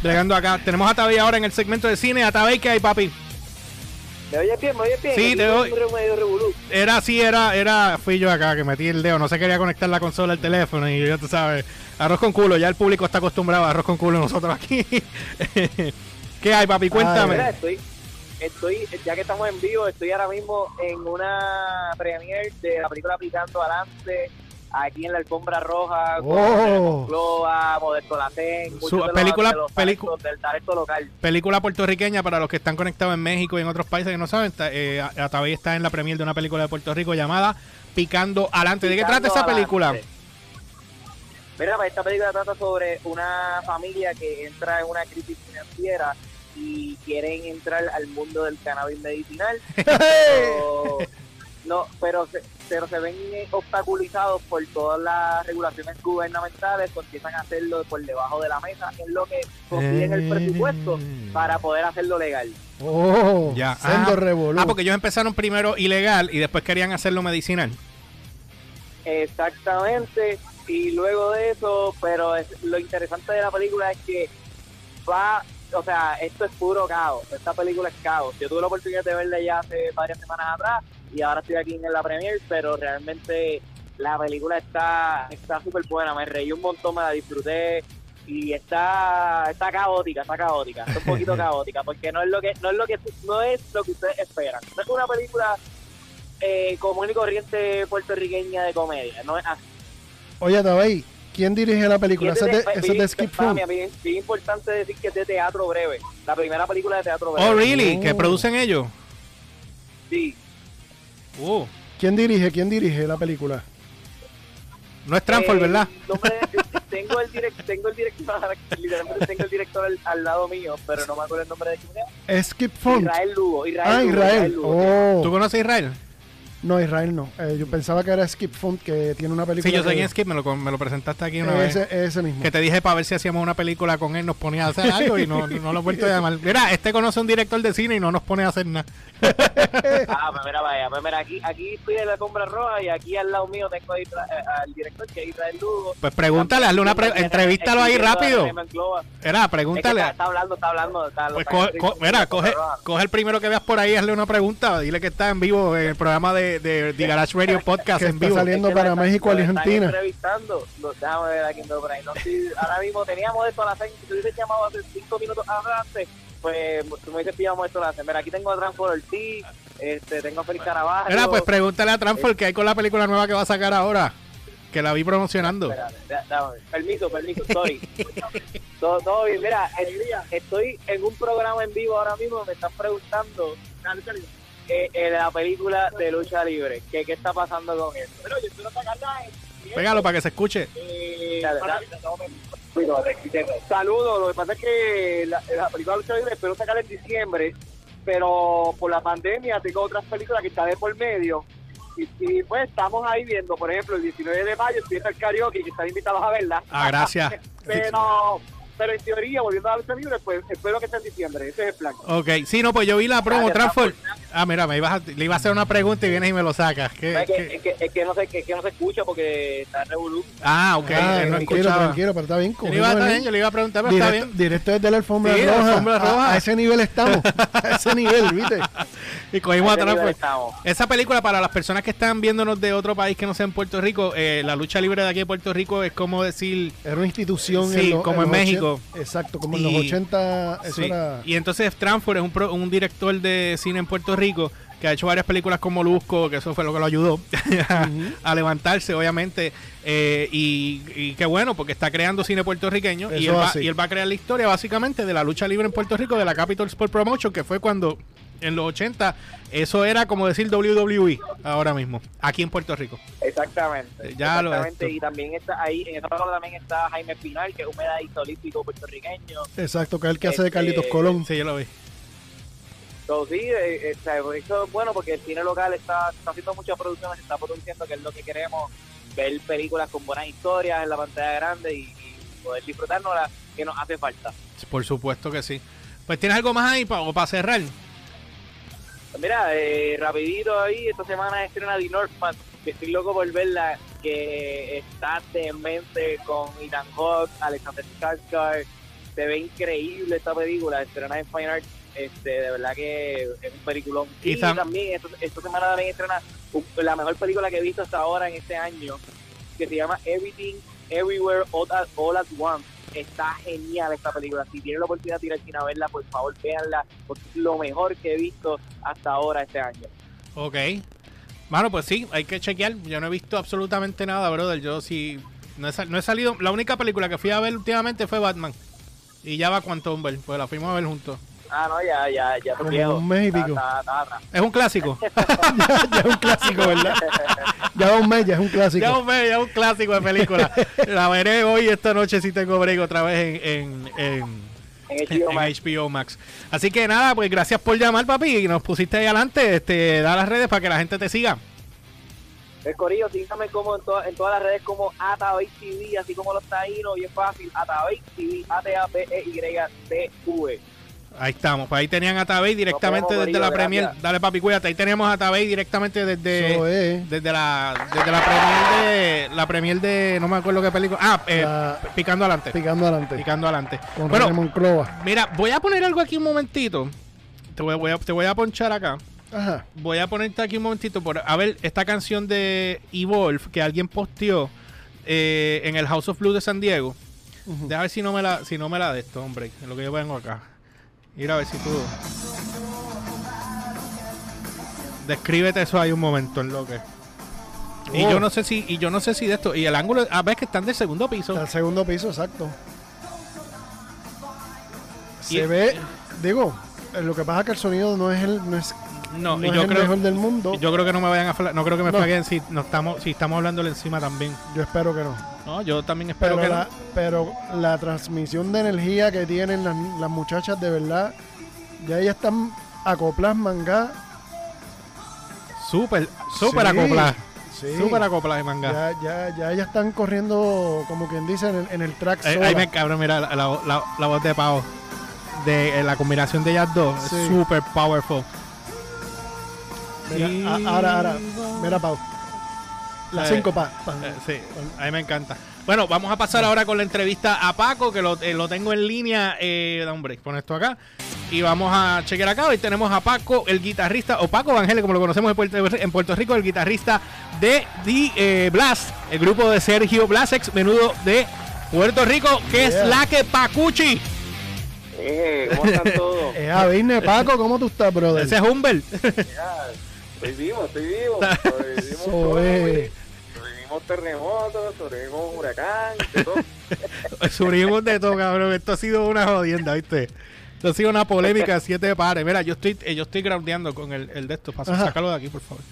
Llegando acá. Tenemos a Atabey ahora en el segmento de cine. Atabey, ¿qué hay, papi? ¿Me oyes bien? ¿Me oyes bien? Sí, te fue oy- un medio revolú. Era así, era, era, fui yo acá que metí el dedo, no se quería conectar la consola al teléfono y ya tú sabes, arroz con culo, ya el público está acostumbrado a arroz con culo nosotros aquí. ¿Qué hay, papi? Cuéntame. Estoy, estoy, ya que estamos en vivo, estoy ahora mismo en una premiere de la película Picando Adelante, aquí en la alfombra roja, con Oh. Monclova, Modesto Lacén, muchos Su- de los- película- de los pelicu- talentos del talento local. Película puertorriqueña para los que están conectados en México y en otros países que no saben. está- Eh, Atabey está en la premier de una película de Puerto Rico llamada Picando Adelante. ¿De qué trata esa película? Mira, pues, esta película trata sobre una familia que entra en una crisis financiera y quieren entrar al mundo del cannabis medicinal. pero, no, pero se, pero se ven obstaculizados por todas las regulaciones gubernamentales, pues empiezan a hacerlo por debajo de la mesa, en lo que consiguen el presupuesto para poder hacerlo legal. Oh, Ya. Ah. Ah, porque ellos empezaron primero ilegal y después querían hacerlo medicinal. Exactamente. Y luego de eso, pero es- lo interesante de la película es que va, o sea, esto es puro caos. Esta película es caos. Yo tuve la oportunidad de verla ya hace varias semanas atrás y ahora estoy aquí en la premiere, pero realmente la película está está súper buena. Me reí un montón, me la disfruté y está está caótica, está caótica, está un poquito caótica porque no es lo que no es lo que no es lo que ustedes esperan. No es una película eh, común y corriente puertorriqueña de comedia, no es así. Oye, Tabey, ¿quién dirige la película? es Ese de- es de, ese es de bien- Skip bien, bien importante decir que es de teatro breve. La primera película de teatro breve. Oh, really? Oh. ¿Que producen ellos? Sí. Uh, ¿Quién dirige? ¿Quién dirige la película? no es Transform, Eh, ¿verdad? no me- tengo el direct, tengo el director, literalmente tengo el director al, al lado mío, pero no me acuerdo el nombre de quién era. Es Skip Froome. Israel Lugo. Israel Ah, Lugo, Israel. Lugo. ¿Tú Oh. conoces a Israel? No, Israel no. Eh, yo pensaba que era Skip Froome, que tiene una película. Sí, yo sé quién es Skip, me lo, me lo presentaste aquí una vez. ese, ese mismo. Que te dije para ver si hacíamos una película con él, nos ponía a hacer algo y no, no lo he vuelto a llamar. Mira, este conoce a un director de cine y no nos pone a hacer nada. Ah, pues mira, vaya, pues mira, aquí, aquí estoy en la compra roja y aquí al lado mío tengo a Isra- eh, al director que es Israel Lugo. Pues pregúntale, hazle una pre- entrevístalo ahí rápido. Era, Es que pregúntale. está, está hablando, está hablando. Está, Pues está co- co- mira, coge, coge el primero que veas por ahí, hazle una pregunta, dile que está en vivo en el programa de, de, The Garage Radio Podcast Que en está vivo. saliendo Es que para México Argentina. entrevistando. Lo, déjame ver aquí en por ahí. No, ahora mismo teníamos esto a las seis. Si te hubiese llamado hace cinco minutos antes, pues tú me dices pillamos esto la hacen. Mira, aquí tengo a Transfor Ortiz, este, tengo a Félix Carabajo. Mira, pues pregúntale a Transfor qué hay con la película nueva que va a sacar ahora. Que la vi promocionando. Espérate, permiso, permiso, sorry. todo, todo bien, mira, es- estoy en un programa en vivo ahora mismo, me están preguntando eh, eh, la película de lucha libre, que qué está pasando con eso. Pero yo quiero sacarla en- Pégalo para que se escuche. Eh, Saludos, lo que pasa es que la, la película de lucha libre espero sacarla en diciembre, pero por la pandemia tengo otras películas que están de por medio. Y, y, pues estamos ahí viendo, por ejemplo, el 19 de mayo empieza el karaoke que están invitados a verla. Ah, gracias. pero, pero en teoría, volviendo a la lucha libre, pues espero que sea en diciembre. Ese es el plan. Ok, sí, no, pues yo vi la promo Gracias, Transfor. Ah, mira, me ibas a- le iba a hacer una pregunta y vienes y me lo sacas. ¿Qué- Es que, qué? es, que, es que no se, es que no se escucha porque está en revolú. Ah, ok, Ah, no tranquilo, escuchaba. tranquilo, pero está bien. Yo le, iba a, estar- yo le iba a preguntar, pero está bien. directo desde la alfombra Sí, la roja. alfombra A- roja. A, ese nivel estamos. a ese nivel, ¿viste? Y cogimos a Ese nivel Transfor. estamos. Esa película, para las personas que están viéndonos de otro país que no sea en Puerto Rico, eh, la lucha libre de aquí de Puerto Rico es como decir. Era una institución. Sí, los- como en México. 80 exacto, como en los 80. Eso Sí. era. Y entonces Transfor es un, pro- un director de cine en Puerto Rico que ha hecho varias películas con Molusco, que eso fue lo que lo ayudó a, a levantarse, obviamente. Eh, y, y qué bueno, porque está creando cine puertorriqueño y él, va, y él va a crear la historia básicamente de la lucha libre en Puerto Rico, de la Capital Sport Promotion, que fue cuando en los 80 eso era como decir WWE ahora mismo, aquí en Puerto Rico. Exactamente. Ya lo- exactamente. Y también está ahí, en esa película también está Jaime Espinal, que es un medallista olímpico puertorriqueño. Exacto, que es el que hace de Este, Carlitos Colón. Sí, yo lo vi. So, sí, eh, eh, o sea, eso es bueno porque el cine local está, está haciendo muchas producciones, está produciendo, que es lo que queremos, ver películas con buenas historias en la pantalla grande y, y poder disfrutárnoslas, que nos hace falta. Por supuesto que sí. Pues tienes algo más ahí para para cerrar. Pues mira, eh, rapidito ahí, esta semana estrena The Northman, que estoy loco por verla, que está demente con Ethan Hawke, Alexander Skarsgård, se ve increíble esta película, estrena en Fine Arts, este, de verdad que es un peliculón. Y también, esta, esta semana también estrena la mejor película que he visto hasta ahora en este año, que se llama Everything, Everywhere, All at, All at Once. Está genial esta película. Si tienen la oportunidad de ir al cine a verla, por favor, véanla, porque es lo mejor que he visto hasta ahora este año. Ok. Mano, pues sí, hay que chequear. Yo no he visto absolutamente nada, brother. Yo sí. No he, no he salido. La única película que fui a ver últimamente fue Batman. Y ya va Quantum Bell, pues la fuimos a ver juntos. Ah, no, ya, ya, ya. Como viejo. un mes y Está- pico. está- está atrás. Es un clásico. ya, ya es un clásico, ¿verdad? ya va un mes, ya es un clásico. ya, un, ya un clásico de película. la veré hoy, esta noche, si tengo break otra vez en, en, en, En en HBO Max. HBO Max. Así que nada, pues gracias por llamar, papi. Y nos pusiste ahí adelante. Este, da las redes para que la gente te siga. El corillo, síganme como en, todas en todas las redes como Atabey TV, así como los taínos, y es fácil, Atabey TV, A-T-A-B-E-Y-T-V. Ahí estamos, pues ahí tenían a Tabey directamente desde la Premier. gracias. Dale papi, cuídate. Ahí tenemos a Tabey directamente desde, desde la desde la Premier de la Premier de no me acuerdo qué película. Ah, eh, La- picando adelante. Picando adelante. Picando adelante. Con bueno, René Monclova. mira, voy a poner algo aquí un momentito. Te voy, voy a, te voy a ponchar acá. Ajá. Voy a ponerte aquí un momentito por a ver esta canción de Evolve que alguien posteó eh, en el House of Blues de San Diego. Ujú. Deja ver si no me la, si no me la de esto, hombre, en lo que yo vengo acá. Mira a ver si tú. Descríbete eso ahí un momento en lo que. Y Oh. yo no sé si, y yo no sé si de esto. Y el ángulo, a ver que están del segundo piso. Al segundo piso, exacto. Y- Se ve, digo, lo que pasa es que el sonido no es el, no es, No, no y es yo el creo, mejor del mundo. yo creo que no me vayan a no creo que me No. flaguen si no estamos, si estamos hablándole encima también. Yo espero que no. No, yo también espero Pero que la, no. pero la transmisión de energía que tienen las, las muchachas, de verdad, ya ellas están acopladas, manga. Súper, súper Sí, acoplada. Sí. Súper acoplada de manga. Ya, ya, ya ellas están corriendo, como quien dice, en el, en el track Eh, ahí me cabrón, mira la, la- voz de Pau. De eh, la combinación de ellas dos. Sí. Súper powerful. Mira, a- ahora, ahora, mira, Pau. Las Eh, cinco pa. pa. Eh, sí, a mí me encanta. Bueno, vamos a pasar ahora con la entrevista a Paco, que lo, eh, lo tengo en línea. Eh, da un break, pon esto acá. Y vamos a chequear acá. Hoy tenemos a Paco, el guitarrista, o Paco Evangel, como lo conocemos en Puerto, en Puerto Rico, el guitarrista de The eh, Blast, el grupo de Sergio Blast, ex menudo de Puerto Rico, que es la que Pacuchi. Eh, ¿Cómo están todos? Eh, a Vine, Paco, ¿cómo tú estás, brother? Ese es Humbert. estoy vivo, estoy vivo. Sobrevivimos sobrevivimos terremotos, sobrevivimos huracán, de todo. Subimos de todo, cabrón. Esto ha sido una jodienda, ¿viste? Esto ha sido una polémica de siete pares. Mira, yo estoy, eh, yo estoy groundeando con el, el de esto. Pasa, Ajá. sácalo de aquí, por favor.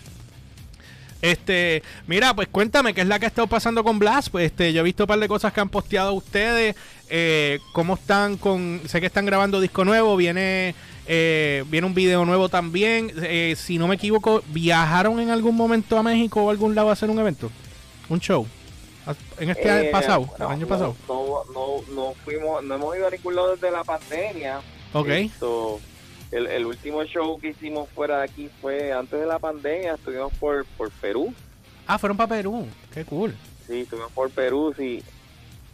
Este, mira, pues cuéntame qué es la que ha estado pasando con Blast. Pues este, yo he visto un par de cosas que han posteado ustedes. Eh, cómo están con. Sé que están grabando disco nuevo. Viene. Eh, viene un video nuevo también. Eh, si no me equivoco, ¿viajaron en algún momento a México o a algún lado a hacer un evento? Un show. En este año Eh, pasado, no, el año pasado. No, no, no fuimos, no hemos ido a ningún lado desde la pandemia. Ok. Esto, el, el último show que hicimos fuera de aquí fue antes de la pandemia, estuvimos por, por Perú. Ah, fueron para Perú. Qué cool. Sí, estuvimos por Perú, sí.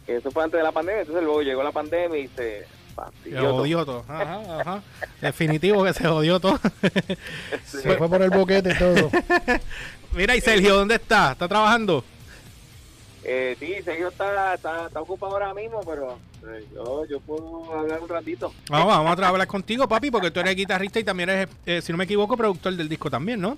Eso fue antes de la pandemia, entonces luego llegó la pandemia y se Se jodió todo. Ajá, ajá. Definitivo que se jodió todo. Sí. Se fue por el boquete y todo. Mira, y Sergio, ¿dónde está? ¿Está trabajando? Eh, sí, Sergio está, está, está ocupado ahora mismo, pero eh, yo, yo puedo hablar un ratito. Vamos, vamos a hablar contigo, papi, porque tú eres guitarrista y también eres, eh, si no me equivoco, productor del disco también, ¿no?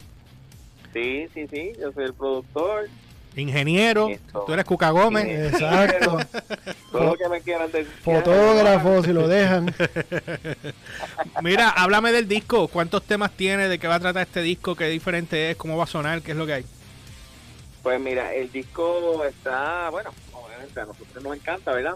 Sí, sí, sí, yo soy el productor. Ingeniero, Eso. tú eres Cuca Gómez. Sí. Exacto. Todo lo que me quieran decir. Fotógrafo, si lo dejan. Mira, háblame del disco. ¿Cuántos temas tiene? ¿De qué va a tratar este disco? ¿Qué diferente es? ¿Cómo va a sonar? ¿Qué es lo que hay? Pues mira, el disco está, bueno, obviamente a nosotros nos encanta, ¿verdad?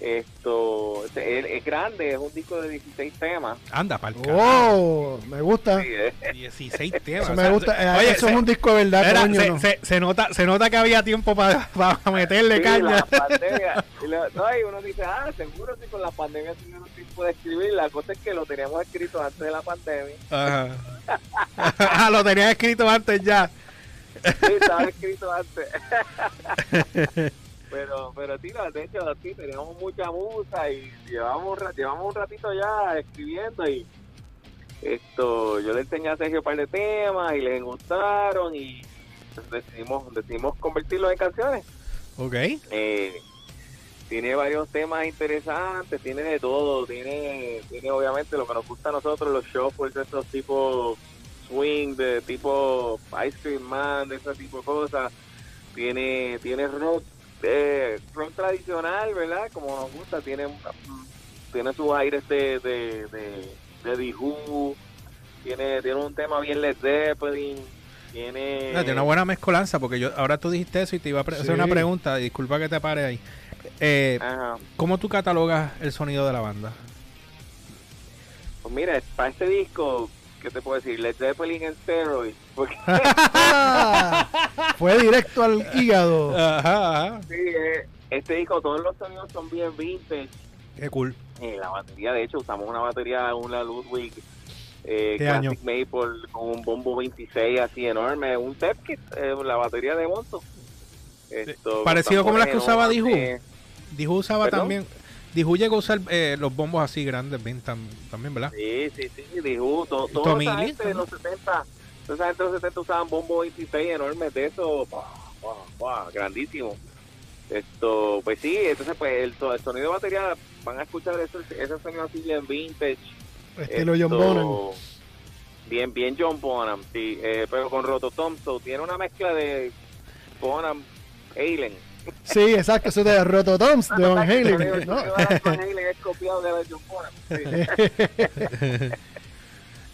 Esto es, es grande, es un disco de 16 temas. Anda, pa'l ¡Oh! Me gusta. Sí, eh. 16 temas. Eso o me gusta. Eh, Oye, eso se- es un disco de verdad, Mira, coño. se, ¿no? se- se nota, se nota que había tiempo para meterle Sí, caña. la pandemia. Y, lo- no, y uno dice, ah, seguro que con la pandemia tuvieron tiempo de escribir. La cosa es que lo teníamos escrito antes de la pandemia. Ajá. Ah, lo tenías escrito antes ya. Sí, estaba escrito antes. pero, pero no, de hecho, sí, teníamos mucha musa y llevamos, llevamos un ratito ya escribiendo y esto, yo le enseñé a Sergio un par de temas y les gustaron y decidimos, decidimos convertirlos en canciones. Ok. Eh, tiene varios temas interesantes, tiene de todo, tiene, tiene obviamente lo que nos gusta a nosotros, los shuffles, estos tipos swing, de tipo Ice Cream Man, de ese tipo de cosas. Tiene, tiene rock, eh, rock tradicional, ¿verdad? Como nos gusta, tiene, mm, tiene sus aires de, de, de, tiene, tiene un tema bien Led Zeppelin, tiene... Tiene una buena mezcolanza porque yo ahora tú dijiste eso y te iba a hacer una pregunta. Disculpa que te pare ahí. Eh. ¿Cómo tú catalogas el sonido de la banda? Pues mira, para este disco, ¿qué te puedo decir? Led Zeppelin en steroids. Porque Fue directo al hígado. Ajá, ajá. sí, eh, este disco, todos los sonidos son bien vintage. Qué cool. Eh, la batería, de hecho, usamos una batería, una Ludwig eh, ¿Qué Classic año? Maple con un bombo 26 así enorme, un tep kit, eh, la batería de Monto. Esto, Parecido como las que usaba enormes. Dijú usaba ¿Perdón? también. Dijú llegó a usar eh, los bombos así grandes bien tam- también, ¿verdad? Sí, sí, sí, Dihu, to, toda esa Lee gente de los 70, toda esa gente de los 70 usaban bombo 26 enormes de eso, ¡buah, buah, buah! grandísimo. Esto, pues sí, entonces pues el, so- el sonido de batería, van a escuchar ese, ese sonido así bien vintage. Estilo John Esto, Bonham. Bien, bien John Bonham, sí, eh, pero con Roto Thompson, tiene una mezcla de Bonham, Alien. Sí, exacto. Eso de Rototoms de Van Halen. ¿no?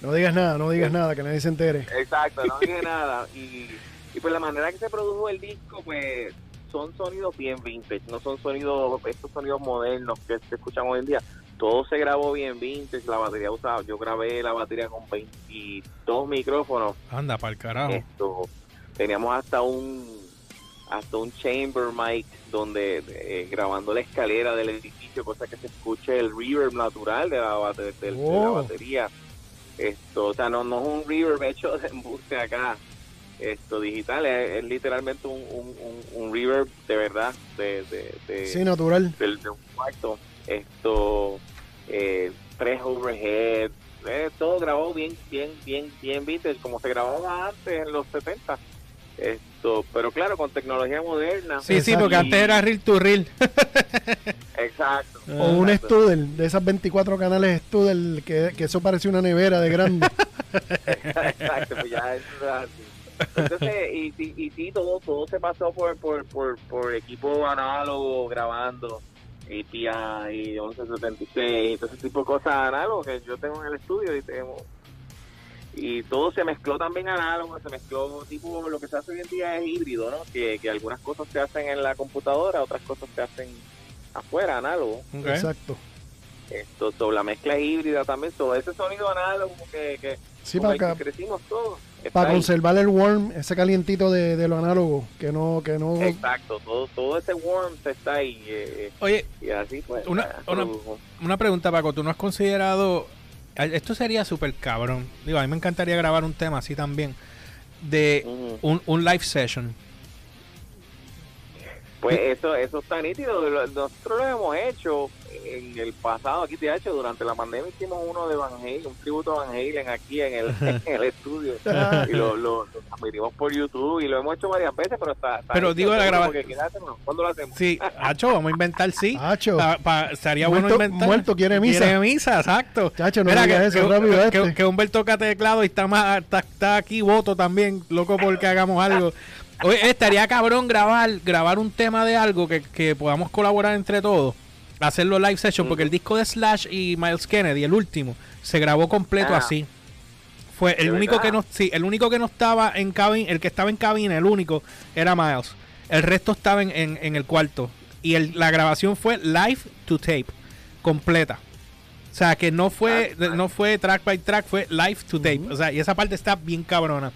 No digas nada, no digas nada, que nadie se entere. Exacto, no dije nada. Y, y pues la manera que se produjo el disco, pues son sonidos bien vintage, no son sonidos, estos sonidos modernos que, que escuchamos hoy en día. Todo se grabó bien vintage, la batería usada, yo grabé la batería con 22 micrófonos. Anda, para el carajo. Esto, teníamos hasta un hasta un chamber mic donde eh, grabando la escalera del edificio, cosa que se escuche el reverb natural de la, del- de la Oh. batería. Esto, o sea, no, no es un reverb hecho de embuste acá, esto digital, es, es literalmente un, un, un, reverb de verdad, de, de, de- Sí, natural. del, de un cuarto. Esto, eh, tres overhead, eh, todo grabado bien, bien, bien, bien vintage, como se grababa antes en los 70. Esto, pero claro, con tecnología moderna. Sí, sí, porque antes era reel to reel. Exacto. O un. Studel, de esas 24 canales Studel, que, que eso parece una nevera de grande. Exacto, pues ya eso es así. Entonces, y, y, y sí, todo, todo se pasó por, por, por, por equipo análogo grabando, y PI, y 1176, y todo ese tipo de cosas análogas que yo tengo en el estudio y tengo. Y todo se mezcló también análogo, se mezcló tipo, lo que se hace hoy en día es híbrido, ¿no? Que, que algunas cosas se hacen en la computadora, otras cosas se hacen afuera, análogo. Exacto. Esto, so, la mezcla es híbrida también, todo ese sonido análogo que, que, Sí, con para el que crecimos todos. para ahí. conservar el warm, ese calientito de, de lo análogo, que no, que no. Exacto, todo, todo ese warmth está ahí. eh, Oye, y así pues. Una- una- una pregunta, Paco. ¿Tú no has considerado... Esto sería súper cabrón. Digo, a mí me encantaría grabar un tema así también. De un, un live session. Pues eso, eso está nítido. Nosotros lo hemos hecho en el pasado, aquí te ha hecho, durante la pandemia hicimos uno de Van Halen, un tributo a Van Halen aquí en el, en el estudio. y lo, lo, lo transmitimos por YouTube y lo hemos hecho varias veces, pero está. está Pero digo, la seguro, graba- porque quizás hacemos- ¿Cuándo lo hacemos? Sí, Hacho, vamos a inventar sí. Hacho. Pa- pa- estaría bueno inventar. muerto quiere misa. Quiere misa, exacto. Chacho, no Mira, que, eso, que- rápido que- este. que Humberto toca teclado y está, más, está, está aquí voto también, loco porque hagamos algo. Oye, estaría cabrón grabar grabar un tema de algo que, que podamos colaborar entre todos. Hacerlo live session, porque el disco de Slash y Miles Kennedy, el último, se grabó completo Ah. así. Fue el ¿De único verdad? que no, sí, el único que no estaba en cabina, el que estaba en cabina, el único, era Miles. El resto estaba en, en- en el cuarto. Y el- la grabación fue live to tape, completa. O sea, que no fue, Ah, no fue track by track, fue live to tape. O sea, y esa parte está bien cabrona.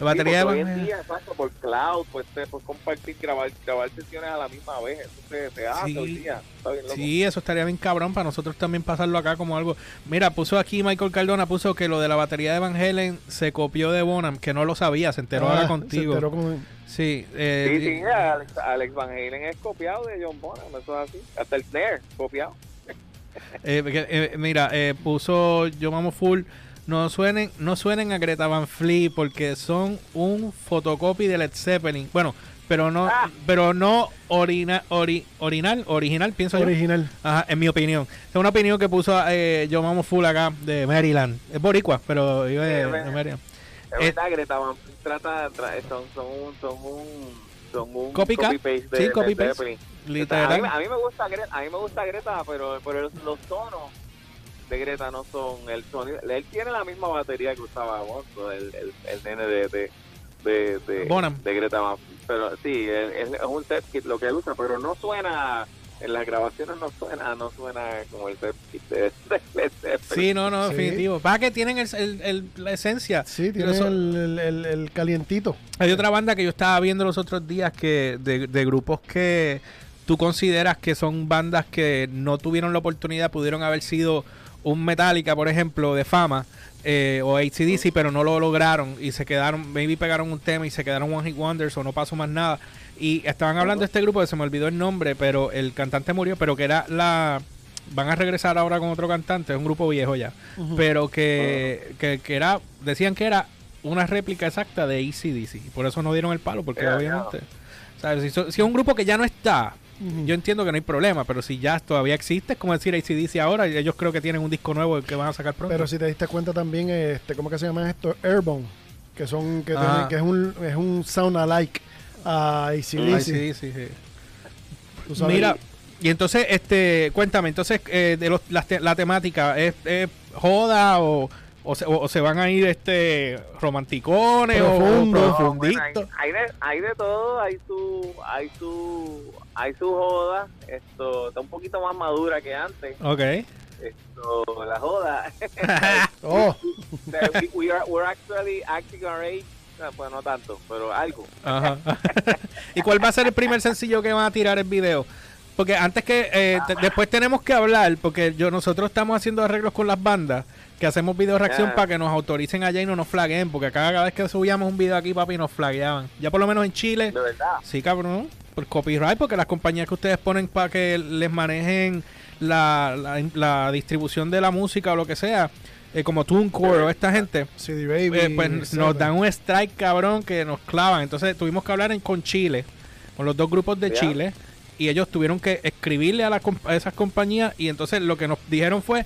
La Sí, batería porque de hoy en día, exacto, por cloud, pues, te- pues compartir, grabar, grabar sesiones a la misma vez, eso se, se hace Sí. hoy día. Está bien loco. Sí, eso estaría bien cabrón para nosotros también pasarlo acá como algo. Mira, puso aquí Michael Cardona, puso que lo de la batería de Van Halen se copió de Bonham, que no lo sabía, se enteró Ah, ahora se contigo. enteró con- Sí, Sí, eh, sí, Alex, Alex Van Halen es copiado de John Bonham, eso es así. Hasta el Snare, copiado. eh, eh, mira, eh, puso Yo Mamo Full. No suenen, no suenen a Greta Van Fleet porque son un fotocopy de Led Zeppelin. Bueno, pero no, Ah. pero no orina, ori- orinal, original, pienso yo. original. Ajá, en mi opinión. Es una opinión que puso eh, Yo Mamo Full acá de Maryland. Es boricua, pero yo de, de. Maryland. Es Eh, verdad, Greta Van Fleet trata, tra- son, son un, son un, son un Copycat. copy-paste de Sí, copy-paste. Zeppelin. Literal. A mí, a mí me gusta Greta, a mí me gusta Greta, pero, pero los tonos de Greta no son el sonido. Él tiene la misma batería que usaba Bonzo, el, el, el nene de de, de, de, Bonham. de Greta Van. Pero sí, es un set kit lo que él usa, pero no suena en las grabaciones no suena, no suena como el de. Sí, no, no, Sí. definitivo. Para que tienen el, el- el- la esencia. Sí, Pero tiene eso- el, el, el- el calientito. Hay otra banda que yo estaba viendo los otros días que de, de grupos que tú consideras que son bandas que no tuvieron la oportunidad, pudieron haber sido un Metallica, por ejemplo, de fama, eh, o ACDC, pero no lo lograron y se quedaron, maybe pegaron un tema y se quedaron One Hit Wonders o no pasó más nada. Y estaban hablando de este grupo que se me olvidó el nombre, pero el cantante murió, pero que era la... Van a regresar ahora con otro cantante, es un grupo viejo ya, pero que, que, que era, decían que era una réplica exacta de ACDC. Por eso no dieron el palo, porque obviamente... ¿sabes? Si, si es un grupo que ya no está, yo entiendo que no hay problema, pero si ya todavía existe, es como decir ACDC ahora, ellos creo que tienen un disco nuevo que van a sacar pronto. Pero si te diste cuenta también, este, ¿cómo que se llama esto? Airborne. Que son, que, Ah. tienen- que es un, es un sound alike a ACDC. ACDC, sí. Mira, y entonces, este, cuéntame, entonces, eh, de los, te- la temática, ¿es, es joda o, o, se, o- o se van a ir este romanticones Profundo. o No, bueno, hay, profunditos? hay de, hay de todo, hay su, hay su, hay su joda, esto está un poquito más madura que antes, Ok. esto, la joda, Oh, we, we are, we're actually acting our age, Ah, pues no tanto, pero algo. Ajá. ¿Y cuál va a ser el primer sencillo que van a tirar el video? Porque antes que eh, después tenemos que hablar, porque yo nosotros estamos haciendo arreglos con las bandas, que hacemos video reacción para que nos autoricen allá y no nos flaguen, porque cada vez que subíamos un video aquí, papi, nos flagueaban. Ya por lo menos en Chile, De verdad. sí, cabrón, por copyright, porque las compañías que ustedes ponen para que les manejen la, la, la distribución de la música o lo que sea, eh, como TuneCore o esta gente, CD Baby. eh, pues etcétera. nos dan un strike cabrón que nos clavan. Entonces tuvimos que hablar en- con Chile, con los dos grupos de. Chile, y ellos tuvieron que escribirle a, la comp- a esas compañías y entonces lo que nos dijeron fue,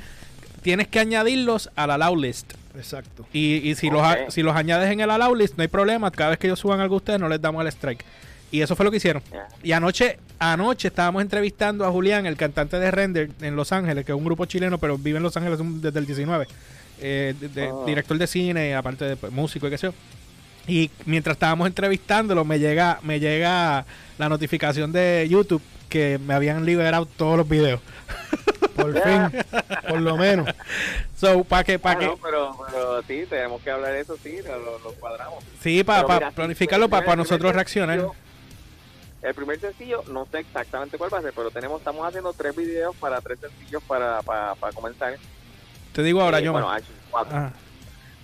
tienes que añadirlos a la allow list. Exacto. Y, y si, los, si los añades en el allow list, no hay problema. Cada vez que ellos suban algo a ustedes, no les damos el strike. Y eso fue lo que hicieron. Y anoche, anoche estábamos entrevistando a Julián, el cantante de Render en Los Ángeles, que es un grupo chileno, pero vive en Los Ángeles desde el 19. Eh, de- de- Ah. Director de cine, aparte de pues, músico y qué sé yo. Y mientras estábamos entrevistándolo, me llega, me llega la notificación de YouTube que me habían liberado todos los videos. Por fin. por lo menos. So, para que, para Ah, que, no, pero, pero sí, tenemos que hablar de eso, sí, lo, lo- cuadramos. sí, para mira, planificarlo, para primer- nosotros reaccionar. sencillo- El primer sencillo, no sé exactamente cuál va a ser, pero tenemos, estamos haciendo tres videos para tres sencillos para, para, para comenzar. Te digo ahora, Eh, yo Bueno, actually, cuatro. Ah,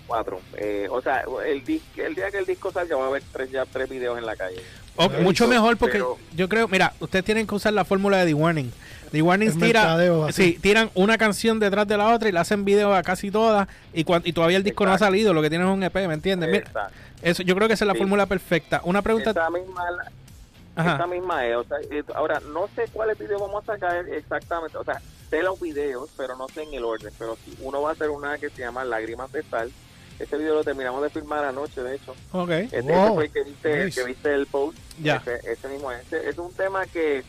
cuatro. Eh, o sea, el, el día que el disco salga va a haber tres, ya tres videos en la calle. Ok, Pero- mucho mejor porque pero- yo creo, mira, ustedes tienen que usar la fórmula de The Warning. The Warning El tira, sí, tiran una canción detrás de la otra y le hacen video a casi todas y, cuan- y todavía el disco no ha salido, lo que tienen es un EP, ¿me entiendes? Mira, Exacto. eso, yo creo que esa es la Sí. fórmula perfecta. Una pregunta, Esa misma, ajá, esa misma es. O sea, ahora, no sé cuáles videos vamos a sacar exactamente. O sea, sé los videos, pero no sé en el orden. Pero sí, uno va a hacer una que se llama Lágrimas de Sal. Ese video lo terminamos de filmar anoche, de hecho. ok, Este, Wow. ese fue el que viste, Nice. que viste el post. Ya. Ese, ese mismo es. Ese es un tema que,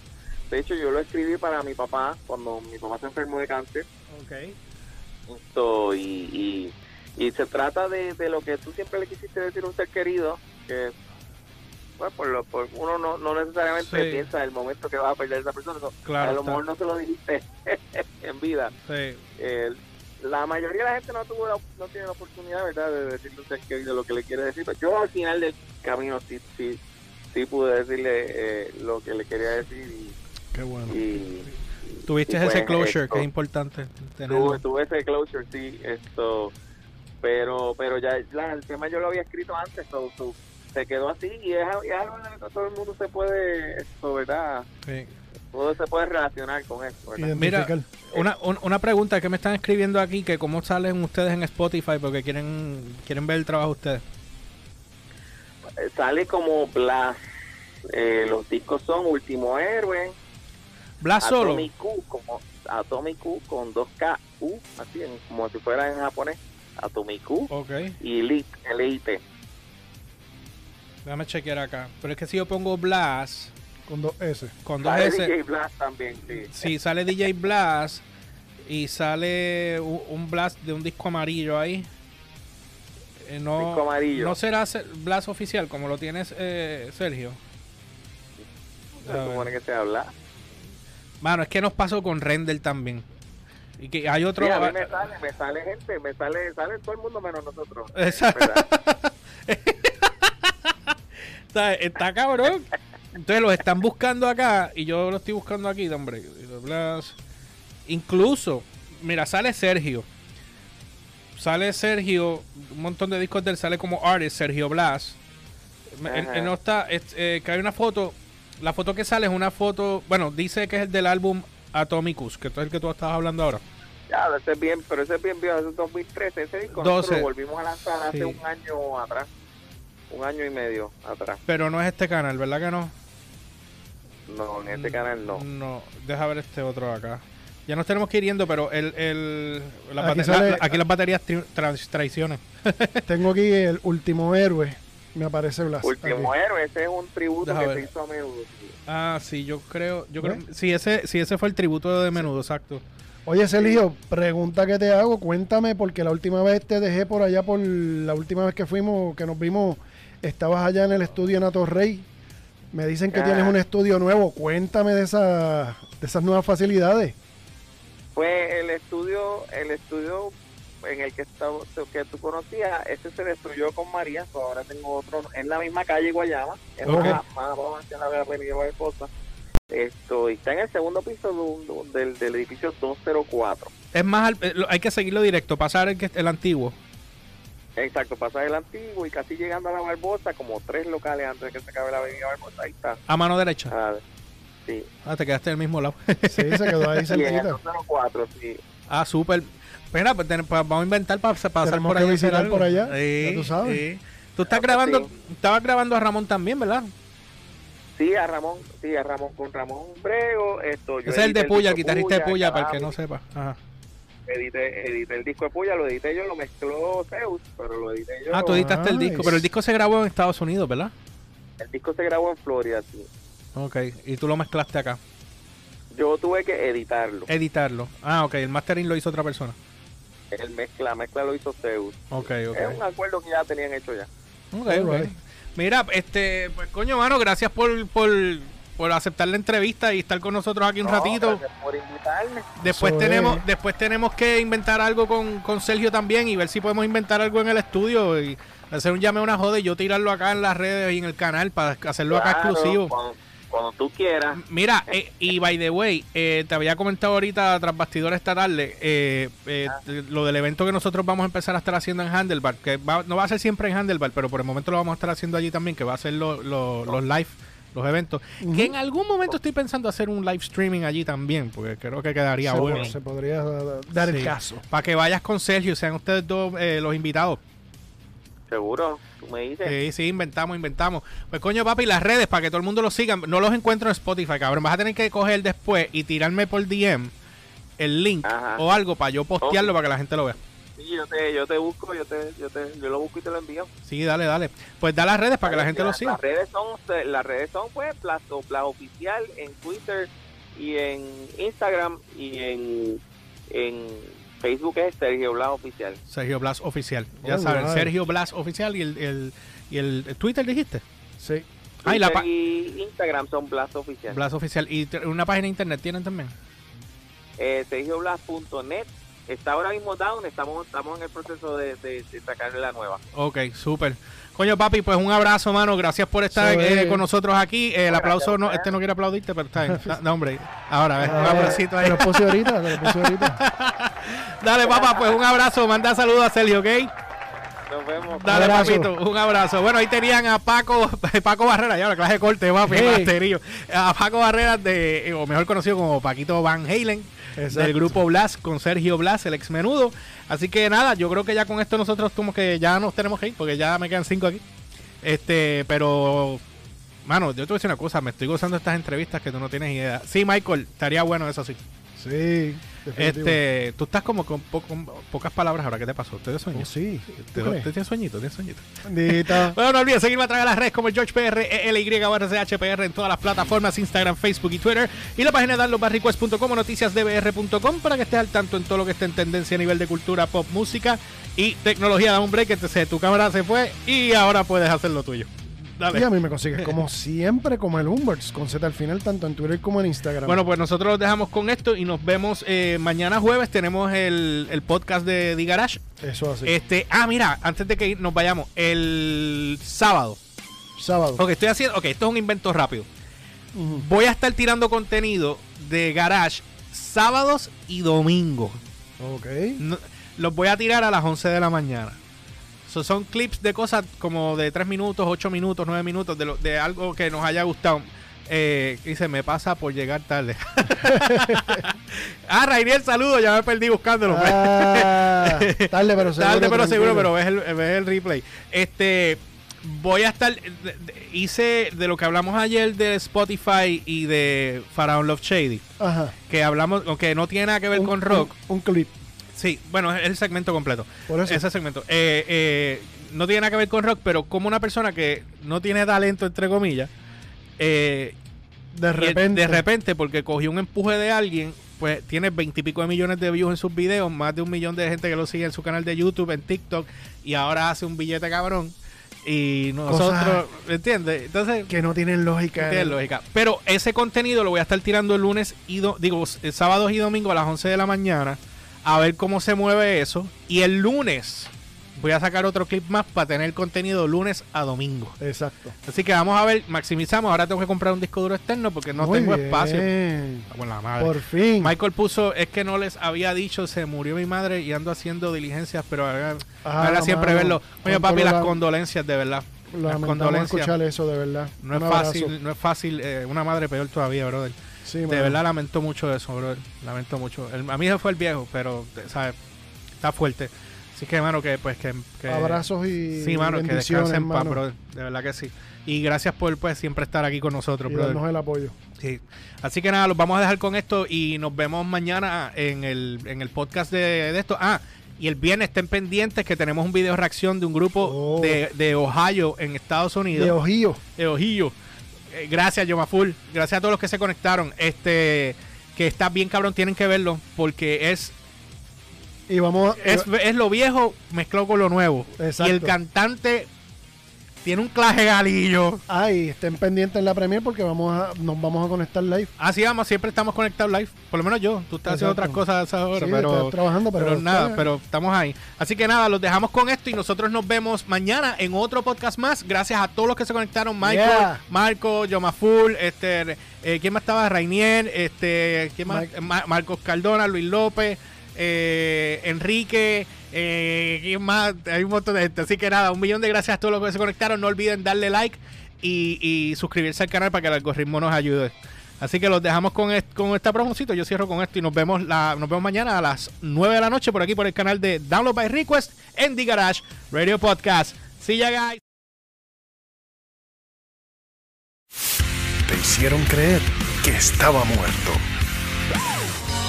de hecho, yo lo escribí para mi papá cuando mi papá se enfermó de cáncer. Esto, y, y, y se trata de, de lo que tú siempre le quisiste decir a un ser querido, que pues, por lo, por, uno no, no necesariamente Sí. piensa el momento que vas a perder a esa persona. so, Claro a lo está. mejor no se lo dijiste en vida. sí, Eh, la mayoría de la gente no tuvo la- no tiene la oportunidad, ¿verdad?, de decirle a un ser querido lo que le quiere decir. Pero yo al final del camino sí, sí, sí pude decirle eh, lo que le quería decir y, Qué bueno. y tuviste y ese pues, closure esto, que es importante tenerlo. tuve, tuve ese closure, sí, esto, pero pero ya la- el tema yo lo había escrito antes, so- so, se quedó así y es, es algo en lo que todo el mundo se puede, esto, ¿verdad? Sí. Todo se puede relacionar con eso, ¿verdad? Identificar. Una, un- una pregunta que me están escribiendo aquí, que cómo salen ustedes en Spotify porque quieren quieren ver el trabajo de ustedes. Sale como Blast, eh, los discos son Último Héroe, Blas solo. Atomic Q, como Atomic Q con 2K, U, así en- como si fuera en japonés, Atomic Q Ok. y Elite, Elite. Déjame chequear acá. Pero es que si yo pongo Blast Con dos S. con dos Sale S, DJ Blast también, sí. si sale DJ Blast y sale un, Blast de un disco amarillo ahí. eh, no, Disco amarillo. no será se- Blast oficial como lo tienes eh, Sergio. Se supone que se habla. Mano, es que nos pasó con Render también. Y que hay otro. Sí, a mí me sale, me sale gente, me sale, sale todo el mundo menos nosotros. Exacto. sea, está cabrón. Entonces los están buscando acá y yo lo estoy buscando aquí, hombre. Incluso, mira, sale Sergio. Sale Sergio, un montón de discos de él, sale como artist, Sergio Blas. Él- él no está, es- eh, que hay una foto, la foto que sale es una foto, bueno, dice que es el del álbum Atomicus, que es el que tú estabas hablando ahora. Ya, ese es bien, pero ese es bien viejo, ese es 2013. Ese disco 12. nosotros lo volvimos a lanzar hace Sí. un año atrás. Un año y medio atrás. Pero no es este canal, ¿verdad que no? No, en este canal no. No, deja ver este otro acá. Ya nos tenemos que ir yendo, pero el, el, Aquí bate- sale- la- aquí las baterías traicionan. Tengo aquí el último héroe. Me aparece Blas. Último aquí. héroe, ese es un tributo Deja que ver. se hizo a menudo. Ah, sí, yo creo, yo creo, ¿Eh? sí ese, sí ese fue el tributo de menudo, exacto. Oye, Sergio, pregunta que te hago, cuéntame, porque la última vez te dejé por allá, por la última vez que fuimos, que nos vimos, estabas allá en el estudio Nato Rey. Me dicen que Ah. tienes un estudio nuevo. Cuéntame de, esa, de esas nuevas facilidades. Fue el estudio, el estudio en el que estaba, que tú conocías, ese se destruyó con María, so ahora tengo otro en la misma calle Guayama, en Ok. la más abajo hacia la avenida Esposa. Esto, y está en el segundo piso de un- de un- del, del edificio 204. Es más, al- eh, hay que seguirlo directo, pasar el, que, el antiguo. Exacto, pasa el antiguo y casi llegando a la Barbosa, como tres locales antes de que se acabe la avenida Barbosa, ahí está. A mano derecha. Ah, sí. Ah, te quedaste en el mismo lado. Sí, se quedó ahí Y en el cerquita. 204, sí. Ah, súper. Espera, pues, ten- pues, vamos a inventar para pasar Tenemos por que ahí. a hacer visitar algo. por allá, Sí, ya tú sabes. sí. Tú estás Ah, pues grabando, sí. estabas grabando a Ramón también, ¿verdad? Sí, a Ramón, sí, a Ramón, con Ramón Brego, esto, yo Ese es el de Puya, el disco guitarrista de Puya, para el que no sepa. Ajá. Edité, edité el disco de Puya, lo edité yo, lo mezcló Zeus, pero lo edité yo. Ah, tú editaste el disco, pero el disco se grabó en Estados Unidos, ¿verdad? El disco se grabó en Florida, sí. Ok, y tú lo mezclaste acá. Yo tuve que editarlo. Editarlo. Ah, ok, el mastering lo hizo otra persona. El mezcla, mezcla lo hizo Zeus. Ok, ok. Es un acuerdo que ya tenían hecho ya. Ok, ok. Alright. Mira, este, pues coño, mano, gracias por, por, por aceptar la entrevista y estar con nosotros aquí un No, ratito. gracias por invitarme. Después tenemos, es. después tenemos que inventar algo con, con Sergio también y ver si podemos inventar algo en el estudio y hacer un llame a una joda y yo tirarlo acá en las redes y en el canal para hacerlo acá exclusivo. Cuando, cuando tú quieras. Mira, eh, y by the way, eh, te había comentado ahorita tras bastidores esta tarde eh, eh, Ah. lo del evento que nosotros vamos a empezar a estar haciendo en Handlebar, que va- no va a ser siempre en Handlebar, pero por el momento lo vamos a estar haciendo allí también, que va a ser lo- lo- los live, los eventos. Que en algún momento estoy pensando hacer un live streaming allí también, porque creo que quedaría se, bueno. se podría da- dar Sí. el caso. Para que vayas con Sergio, sean ustedes dos eh, los invitados. Seguro, tú me dices. Sí, sí, inventamos, inventamos. Pues coño, papi, las redes para que todo el mundo lo siga. No los encuentro en Spotify, cabrón. Vas a tener que coger después y tirarme por DM el link Ajá. o algo para yo postearlo para que la gente lo vea. Sí, yo te, yo te busco, yo te, yo te, yo lo busco y te lo envío. Sí, dale, dale. Pues da las redes para que la gente lo siga. Las redes son, las redes son pues Plazo Plaza Oficial en Twitter y en Instagram y en, en Facebook es Sergio Blas Oficial. Sergio Blas Oficial. Ya saben. Sergio Blas Oficial y el, el- y el, Twitter dijiste. Sí. Ah, y la y Instagram son Blas Oficial. Blas Oficial. Y una página de internet tienen también. Eh, SergioBlas.net está ahora mismo down, estamos, estamos en el proceso de, de, de sacarle la nueva. Ok, súper. Coño, papi, pues un abrazo, mano. Gracias por estar Eso eh, con nosotros aquí. Eh, el aplauso, no, este no quiere aplaudirte, pero está bien. Da- No, hombre. Ahora, un Ah, abracito ahí. Te lo puse ahorita, te lo puse ahorita. Dale, papá, pues un abrazo. Manda saludos a Sergio, ¿ok? Nos vemos. Dale, Abrazo. papito, un abrazo. Bueno, ahí tenían a Paco, Paco Barrera, ya la clase de corte, papi, Hey. A Paco Barrera, de, eh, o mejor conocido como Paquito Van Halen, Exacto. del grupo Blas, con Sergio Blas, el ex menudo. Así que nada, yo creo que ya con esto nosotros como que ya nos tenemos que ir, porque ya me quedan cinco aquí. Este, pero, mano, yo te voy a decir una cosa, me estoy gozando estas entrevistas que tú no tienes idea. Sí, Michael, estaría bueno eso sí. Sí. Este, tú estás como con, po- con pocas palabras ahora, ¿qué te pasó? ¿Te dio sueño? Oh, sí. ¿Te, tienes sueñito? ¿Tienes sueñito? Bueno, no olvides seguirme a través de las redes como George PR, ELY o RCHPR en todas las plataformas, Instagram, Facebook y Twitter. Y la página de downloadbarrequest.com o noticiasdbr.com para que estés al tanto en todo lo que esté en tendencia a nivel de cultura, pop, música y tecnología. Da un break, entonces tu cámara se fue y ahora puedes hacer lo tuyo. Y a Dale. mí me consigues como siempre, como el Umberts, con Z al final, tanto en Twitter como en Instagram. Bueno, pues nosotros los dejamos con esto y nos vemos eh, mañana jueves. Tenemos el, el podcast de The Garage. eso así. Este, ah, mira, antes de que nos vayamos, el sábado. Sábado. Ok, estoy haciendo. Ok, esto es un invento rápido. Voy a estar tirando contenido de Garage sábados y domingos. Ok. No- los voy a tirar a las 11 de la mañana. So, son clips de cosas como de 3 minutos, 8 minutos, 9 minutos, de, lo- de algo que nos haya gustado. Eh, dice, me pasa por llegar tarde. ah, Rainier, saludo, ya me perdí buscándolo. Ah, tarde pero seguro. Tarde pero seguro, pero ves el, ves el replay. Este, voy a estar, hice de lo que hablamos ayer de Spotify y de Pharaoh Love Shady, Ajá. que hablamos, aunque no tiene nada que ver Un- con rock. Un, un clip. Sí, bueno, es el segmento completo. Por eso. Ese segmento. Eh, eh, no tiene nada que ver con rock, pero como una persona que no tiene talento, entre comillas, eh, De repente. de repente, porque cogió un empuje de alguien, pues tiene veintipico de millones de views en sus videos, más de un millón de gente que lo sigue en su canal de YouTube, en TikTok, y ahora hace un billete cabrón. Y nosotros, ¿entiendes? Entonces, Que no tienen lógica. no tiene lógica. Pero ese contenido lo voy a estar tirando el lunes y do- digo, sábados y domingos a las 11 de la mañana a ver cómo se mueve eso. Y el lunes voy a sacar otro clip más para tener contenido lunes a domingo. Exacto. Así que vamos a ver, maximizamos. Ahora tengo que comprar un disco duro externo porque no Muy tengo bien. espacio. Con la madre. Por fin. Michael puso, es que no les había dicho, se murió mi madre y ando haciendo diligencias, pero ahora, Ah, ahora siempre verlo. Oye, papi, las la- condolencias, de verdad. lamentamos condolencias. escuchar eso, de verdad. No es abrazo. fácil, no es fácil. eh, una madre peor todavía, brother. Sí, De mano. verdad lamento mucho eso, brother. Lamento mucho. El- a mí se fue el viejo, pero, ¿sabes? Está fuerte. Así que, hermano, que pues que... que Abrazos y Sí, mano, que descansen en paz, mano. brother. De verdad que sí. Y gracias por pues siempre estar aquí con nosotros, Y brother. darnos el apoyo. Sí. Así que nada, los vamos a dejar con esto y nos vemos mañana en el, en el podcast de, de esto. Ah, y el viernes estén pendientes que tenemos un video reacción de un grupo Oh. de, de Ohio en Estados Unidos. De Ojío. de Ohio. Eh, gracias, Yomaful. Gracias a todos los que se conectaron. Este, que está bien cabrón, tienen que verlo porque es Y vamos es, es lo viejo mezclado con lo nuevo. Exacto. Y el cantante tiene un claje galillo. Ay, estén pendientes en la premier porque vamos a, nos vamos a conectar live. Así vamos, siempre estamos conectados live. Por lo menos yo. Tú estás haciendo otras cosas a esa hora, Sí, pero, estás trabajando, pero pero nada, pero estamos ahí. Así que nada, los dejamos con esto y nosotros nos vemos mañana en otro podcast más. Gracias a todos los que se conectaron. Michael, Yeah. Marco, Yomaful, este, eh, ¿quién más estaba? Rainier, este, ¿quién más? Marcos Cardona, Luis López, eh, Enrique, eh, ¿quién más? Hay un montón de gente. Así que nada, un millón de gracias a todos los que se conectaron. No olviden darle like y, suscribirse al canal para que el algoritmo nos ayude. Así que los dejamos con, con esta promoncito. Yo cierro con esto y nos vemos la, nos vemos mañana a las 9 de la noche por aquí por el canal de Download by Request en The Garage Radio Podcast. See ya guys. Te hicieron creer que estaba muerto.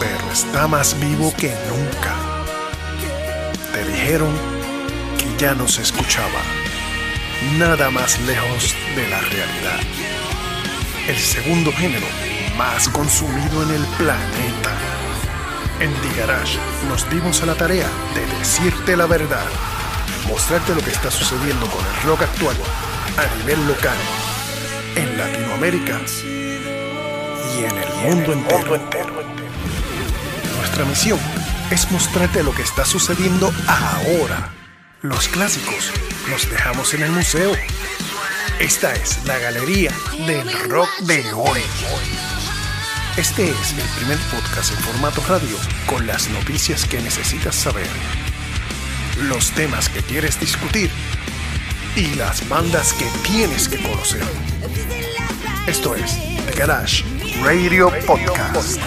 Pero está más vivo que nunca. Te dijeron que ya no se escuchaba. Nada más lejos de la realidad. El segundo género más consumido en el planeta. En The Garage nos dimos a la tarea de decirte la verdad. Mostrarte lo que está sucediendo con el rock actual a nivel local en Latinoamérica y en el mundo entero. Nuestra misión es mostrarte lo que está sucediendo ahora. Los clásicos los dejamos en el museo. Esta es la galería del rock de hoy. Este es el primer podcast en formato radio con las noticias que necesitas saber, los temas que quieres discutir y las bandas que tienes que conocer. Esto es The Garage Radio Podcast.